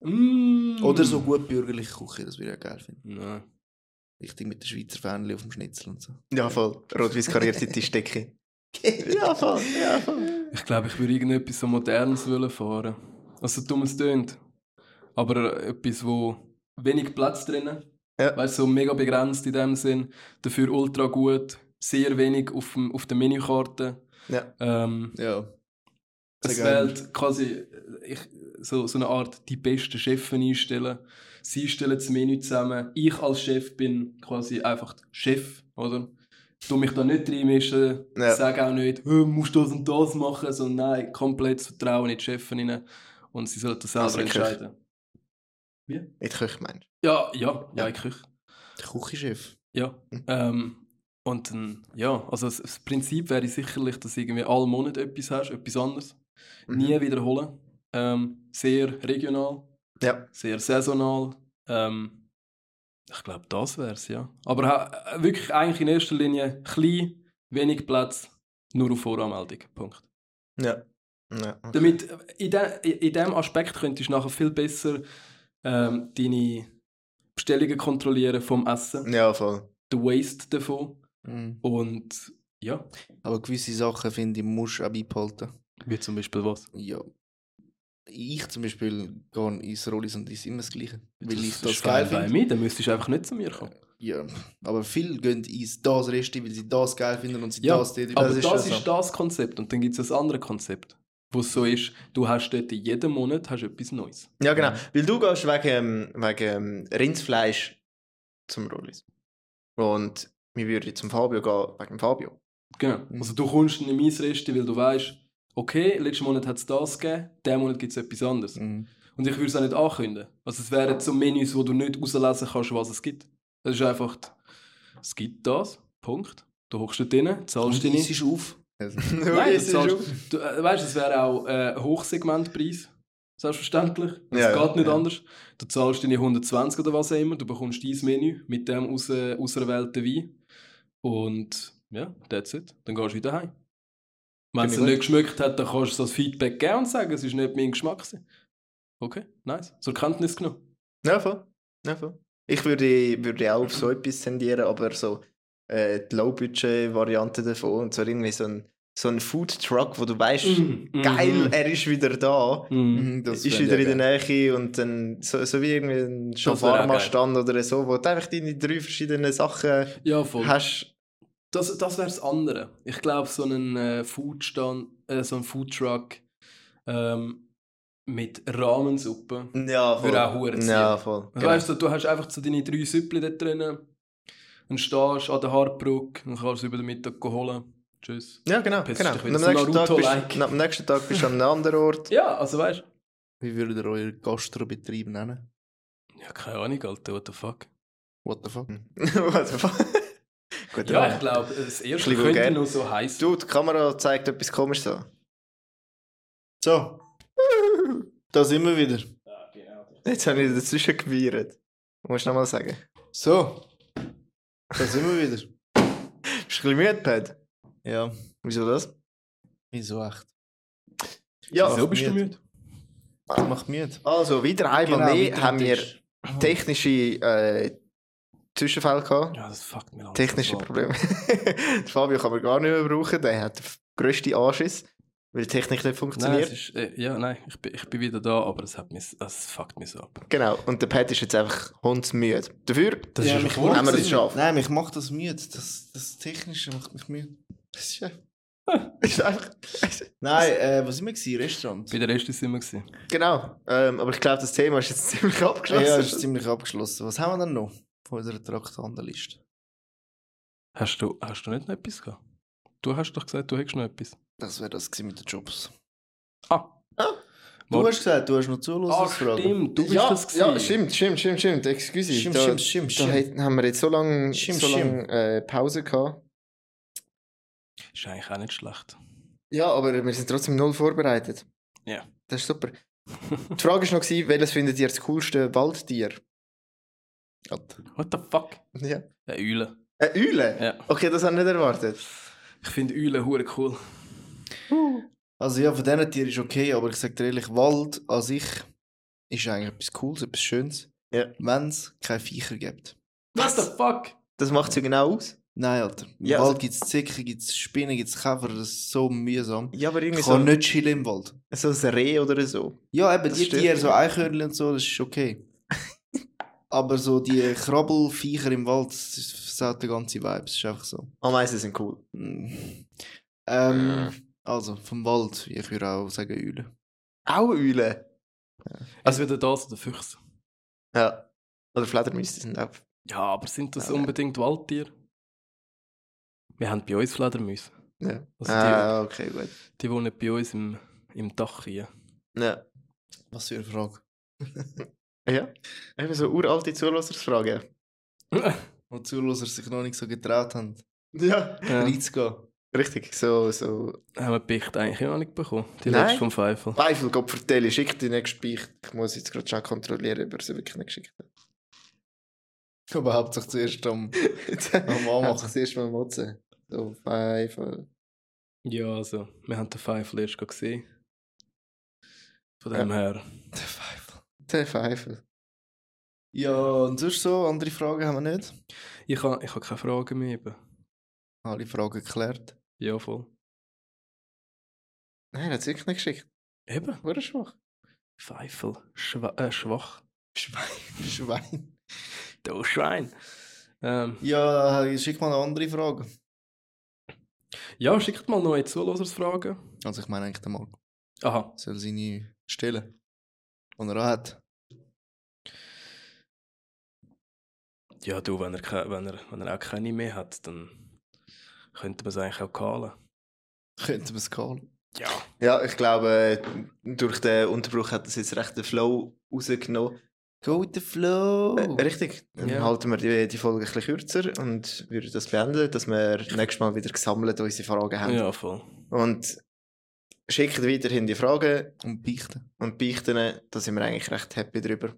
Mm. Oder so gut bürgerliche Küche, das würde ich auch geil finden. Nein. Richtig mit den Schweizer Fähnchen auf dem Schnitzel und so. Ja, voll. Rot-Weiß karierte Tischdecke. ja, voll. Ja, voll. Ich glaube, ich würde irgendetwas so Modernes wollen fahren. Also dumm es tönt. Aber etwas, wo wenig Platz drinnen. Ja. Weißt du, so mega begrenzt in dem Sinn. Dafür ultra gut. Sehr wenig auf, dem, auf der Menükarte. Ja. Ähm, Ja. es wählt quasi ich, so, so eine Art die besten Chefen einstellen. Sie stellen das Menü zusammen. Ich als Chef bin quasi einfach Chef, oder? tu mich da nicht reinmischen, Ja. sag auch nicht, «Hä, musst das und das machen, sondern nein, komplettes Vertrauen in die Chefin und sie sollen das selber Also die entscheiden. In die Küche meinst Ja, ja, ja, in der Küche. Der Küchenchef. Ja. Mhm. Ähm, und dann, ja, also das, das Prinzip wäre sicherlich, dass du irgendwie alle Monate etwas hast, etwas anderes. Mhm. Nie wiederholen. Ähm, sehr regional? Ja. sehr saisonal. Ähm, ich glaube, das wäre es, ja. Aber ha- wirklich eigentlich in erster Linie klein, wenig Platz, nur auf Voranmeldung. Punkt. Ja. ja. okay. Damit, äh, in, de, in diesem Aspekt könntest du nachher viel besser ähm, deine Bestellungen kontrollieren vom Essen, Ja, voll. den Waste davon. Mhm. Und ja, Aber gewisse Sachen, finde ich, musst du auch beibehalten. wie zum Beispiel was? Ja. Ich zum Beispiel gehe ins Rollis und ist immer das Gleiche. Weil ich ist das geil fein bei finde. mir, dann müsstest du einfach nicht zu mir kommen. Ja, aber viele gehen ins das Resti, weil sie das geil finden und sie Ja, das dort. Aber Das das, ist ist, schon so. das Konzept. Und dann gibt es ein anderes Konzept, wo es so ist, du hast dort jeden Monat hast etwas Neues. Ja, genau. Weil du gehst wegen, ähm, wegen ähm, Rindfleisch zum Rollis. Und wir würden zum Fabio gehen wegen Fabio. Genau. Mhm. Also du kommst in mein Resti, weil du weißt, okay, letzten Monat hat es das gegeben, diesen Monat gibt es etwas anderes. Mhm. Und ich würde es auch nicht ankündigen. Also es wären so Menüs, wo du nicht rauslesen kannst, was es gibt. Es ist einfach, es gibt das, Punkt. Du hockst dort drin, zahlst deine... es ist auf. Also, Nein, es ist auf. du, äh, weißt, es wäre auch äh, Hochsegmentpreis. Selbstverständlich. Es Ja, geht ja, nicht ja. anders. Du zahlst deine 120 oder was auch immer, du bekommst dein Menü mit dem aus, äh, auserwählten Wein. Und ja, that's it. Dann gehst du wieder heim. Wenn es nicht geschmeckt hat, dann kannst du das Feedback geben und sagen, es ist nicht mein Geschmack. gewesen. Okay, nice. Zur Kenntnis genommen. Ja, voll. Ja, voll. Ich würde, würde auch auf so etwas tendieren, aber so äh, die Low-Budget-Variante davon und so irgendwie so ein, so ein Food-Truck, wo du weißt, Mhm. geil, er ist wieder da. Mhm. mhm, ist wieder in der. Nähe und dann so, so wie irgendwie ein Shawarma-Stand oder so, wo du einfach deine drei verschiedenen Sachen Ja, hast. Das, das wäre das andere. Ich glaube, so einen äh, Foodstand, äh, so ein Foodtruck ähm, mit Rahmensuppe. Ja, voll. Würde auch hure. Ja, voll. Also, Weißt du, du hast einfach so deine drei Süppli dort drinnen und stehst an der Hartbrücke und kannst sie über den Mittag holen. Tschüss. Ja, genau. Pisst genau. Und am, nächsten Tag bist, am nächsten Tag bist du an einem anderen Ort. Ja, also weißt du. Wie würdet ihr euren Gastrobetrieb nennen? Ja, keine Ahnung, Alter, what the fuck. What the fuck? What the fuck? Gut, Ja, ja. ich glaube, das erste könnte vulgär. nur so heiß Du, die Kamera zeigt etwas komisch so. So. da sind wir wieder. Jetzt habe ich dazwischen gewirrt. Musst du nochmal sagen. So. Da sind wir wieder. Bist du ein bisschen müde, Pat? Ja, Wieso das? wieso echt? Ja, Wieso bist du müde. Das macht müde. also wieder einmal Genau, mehr haben wir technische äh, Zwischenfälle gehabt. Ja, das fuckt mir Technische. Probleme. Fabio kann man gar nicht mehr brauchen, der hat den grössten Anschiss, weil die Technik nicht Nein, funktioniert. es ist, äh, ja, nein, ich bin, ich bin wieder da, aber es, hat mich, es fuckt mich so ab. Genau, und der Pat ist jetzt einfach hundsmüde. Dafür Das Ja, ist mich schon haben wir es geschafft. Nein, mich macht das müde. Das, das Technische macht mich müde. Das ist einfach... Nein, äh, was sind wir gewesen? Restaurant? Bei der Rest sind wir gewesen. Genau, ähm, aber ich glaube, das Thema ist jetzt ziemlich abgeschlossen. Ja, ist ziemlich abgeschlossen. Was haben wir denn noch von unserer Traktandenliste? Hast du, hast du nicht noch etwas gehabt? Du hast doch gesagt, du hättest noch etwas. Das wäre das gewesen mit den Jobs. Ah. Du hast gesagt, du hast noch Ah, Zuhörungsfragen. stimmt, du bist ja, das ja, gewesen. stimmt, stimmt, stimmt, stimmt, excuse. Stimmt, da, stimmt, stimmt, da stimmt. haben wir jetzt so lange Stimmt, so lang, äh, Pause gehabt. Ist eigentlich auch nicht schlecht. Ja, aber wir sind trotzdem null vorbereitet. Ja. Das ist super. Die Frage war noch, gewesen, welches findet ihr das coolste Waldtier? What the fuck? Ja. Eine Eule. Eine Eule? Ja. Okay, das habe ich nicht erwartet. Ich finde Eulen hure cool. Also ja, von diesen Tieren ist okay, aber ich sage dir ehrlich, Wald an sich ist eigentlich etwas Cooles, etwas Schönes, Ja. wenn es keine Viecher gibt. What the fuck? Das macht sie genau aus. Nein, Alter. Im Ja, Wald also- gibt es Zicken, gibt es Spinnen, gibt es Käfer, das ist so mühsam. Ja, aber irgendwie Ich so, kann nicht chillen im Wald. so ein Reh oder so. Ja, eben, Das die. Tiere, so Eichhörnchen und so, das ist okay. Aber so die Krabbelviecher im Wald, das ist- versaut der ganze Vibe, das ist einfach so. Ameisen sind cool. Mm. Ähm, also, vom Wald, ich würde auch sagen Eulen. Auch Eulen? Also wieder das oder Füchse. Ja. Oder Fledermäuse sind auch... Ja, aber sind das Ja. unbedingt Waldtiere? Wir haben bei uns Fledermäuse. Ja. Also die- ah, okay, gut. Die wohnen bei uns im, im Dach hier. Ja. Was für eine Frage. Ja. Eben so uralte Zuhörersfragen. Wo die Zuhörer sich noch nicht so getraut haben, Ja. Ja. reinzugehen. Richtig, so, so. Haben wir Beichte eigentlich noch nicht bekommen? Die Nein. letzte vom Pfeifel. Zweifel, Gott vertelle, schick die nächste Beicht. Ich muss jetzt gerade schon kontrollieren, ob er sie wirklich nicht geschickt hat. Aber hauptsächlich zuerst am, am Anmachen. erste Mal motzen. So, Zweifel. Ja, also, wir haben den Pfeifel erst gesehen. Von dem her. Der Pfeifel. Der Zweifel. Ja, und sonst so, andere Fragen haben wir nicht. Ich habe ich ha keine Fragen mehr. Eben. Alle Fragen geklärt. Ja, voll. Nein, er hat es wirklich nicht geschickt. Eben. Wurde schwach. Pfeifel. Schwa äh, schwach. Schwein. Schwein. Du Schwein. Ähm, Ja, schick mal eine andere Frage. ja, schickt mal neue Zuhörersfragen. Also ich meine eigentlich der Marco. Aha. Soll seine stellen. Die er auch hat. Ja, du, wenn er, wenn, er, wenn er auch keine mehr hat, dann könnte man es eigentlich auch kahlen. Könnten wir es callen. Ja. Ja, ich glaube, durch den Unterbruch hat das jetzt recht den Flow rausgenommen. Go with the flow. Äh, richtig. Dann Ja. halten wir die, die Folge ein bisschen kürzer und würden das beenden, dass wir nächstes Mal wieder gesammelt unsere Fragen haben. Ja, voll. Und schickt weiterhin die Fragen Und beichten. und beichten, da sind wir eigentlich recht happy drüber.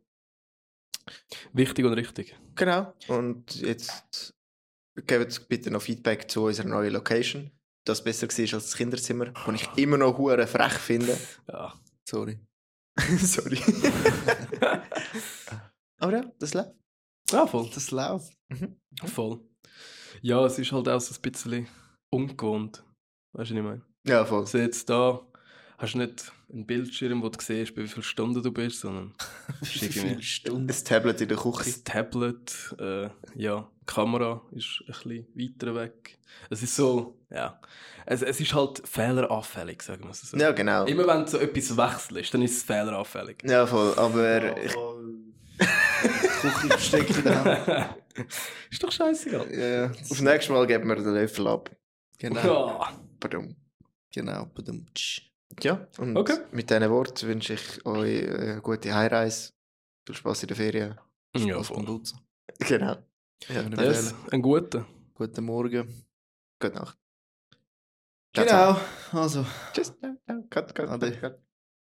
Wichtig und richtig. Genau. Und jetzt gebt bitte noch Feedback zu unserer neuen Location. Das besser war als das Kinderzimmer, das ich immer noch hure frech finde. Ja. Sorry. Sorry. Aber ja, das läuft. Ja, voll. Das läuft. Voll. Ja, es ist halt auch so ein bisschen ungewohnt. Weißt du, was ich meine? Ja, voll. Also jetzt da hast du nicht einen Bildschirm, wo du siehst, bei wie viele Stunden du bist, sondern Wie viele Stunden? Das Tablet in der Küche. das Tablet, äh, ja, die Kamera ist ein bisschen weiter weg. Es ist so, ja, es, es ist halt fehleranfällig, sagen wir es so. Ja, genau. Immer wenn du so etwas wechselst, dann ist es fehleranfällig. Ja, voll. Aber ich, Küche versteckt Hand. ist doch scheißegal. Ja, ja. auf nächstes Mal geben wir den Löffel ab. Genau. Ja. Pardon. Genau. Badumtsch. Ja, und Okay. mit diesen Worten wünsche ich euch eine gute Heimreise. Viel Spaß in der Ferien. Ja, voll. Genau. Ja, Yes, ein guter. Guten Morgen. gute Nacht. Genau. Also. Tschüss. Ciao, ciao. Cut, cut, cut, cut.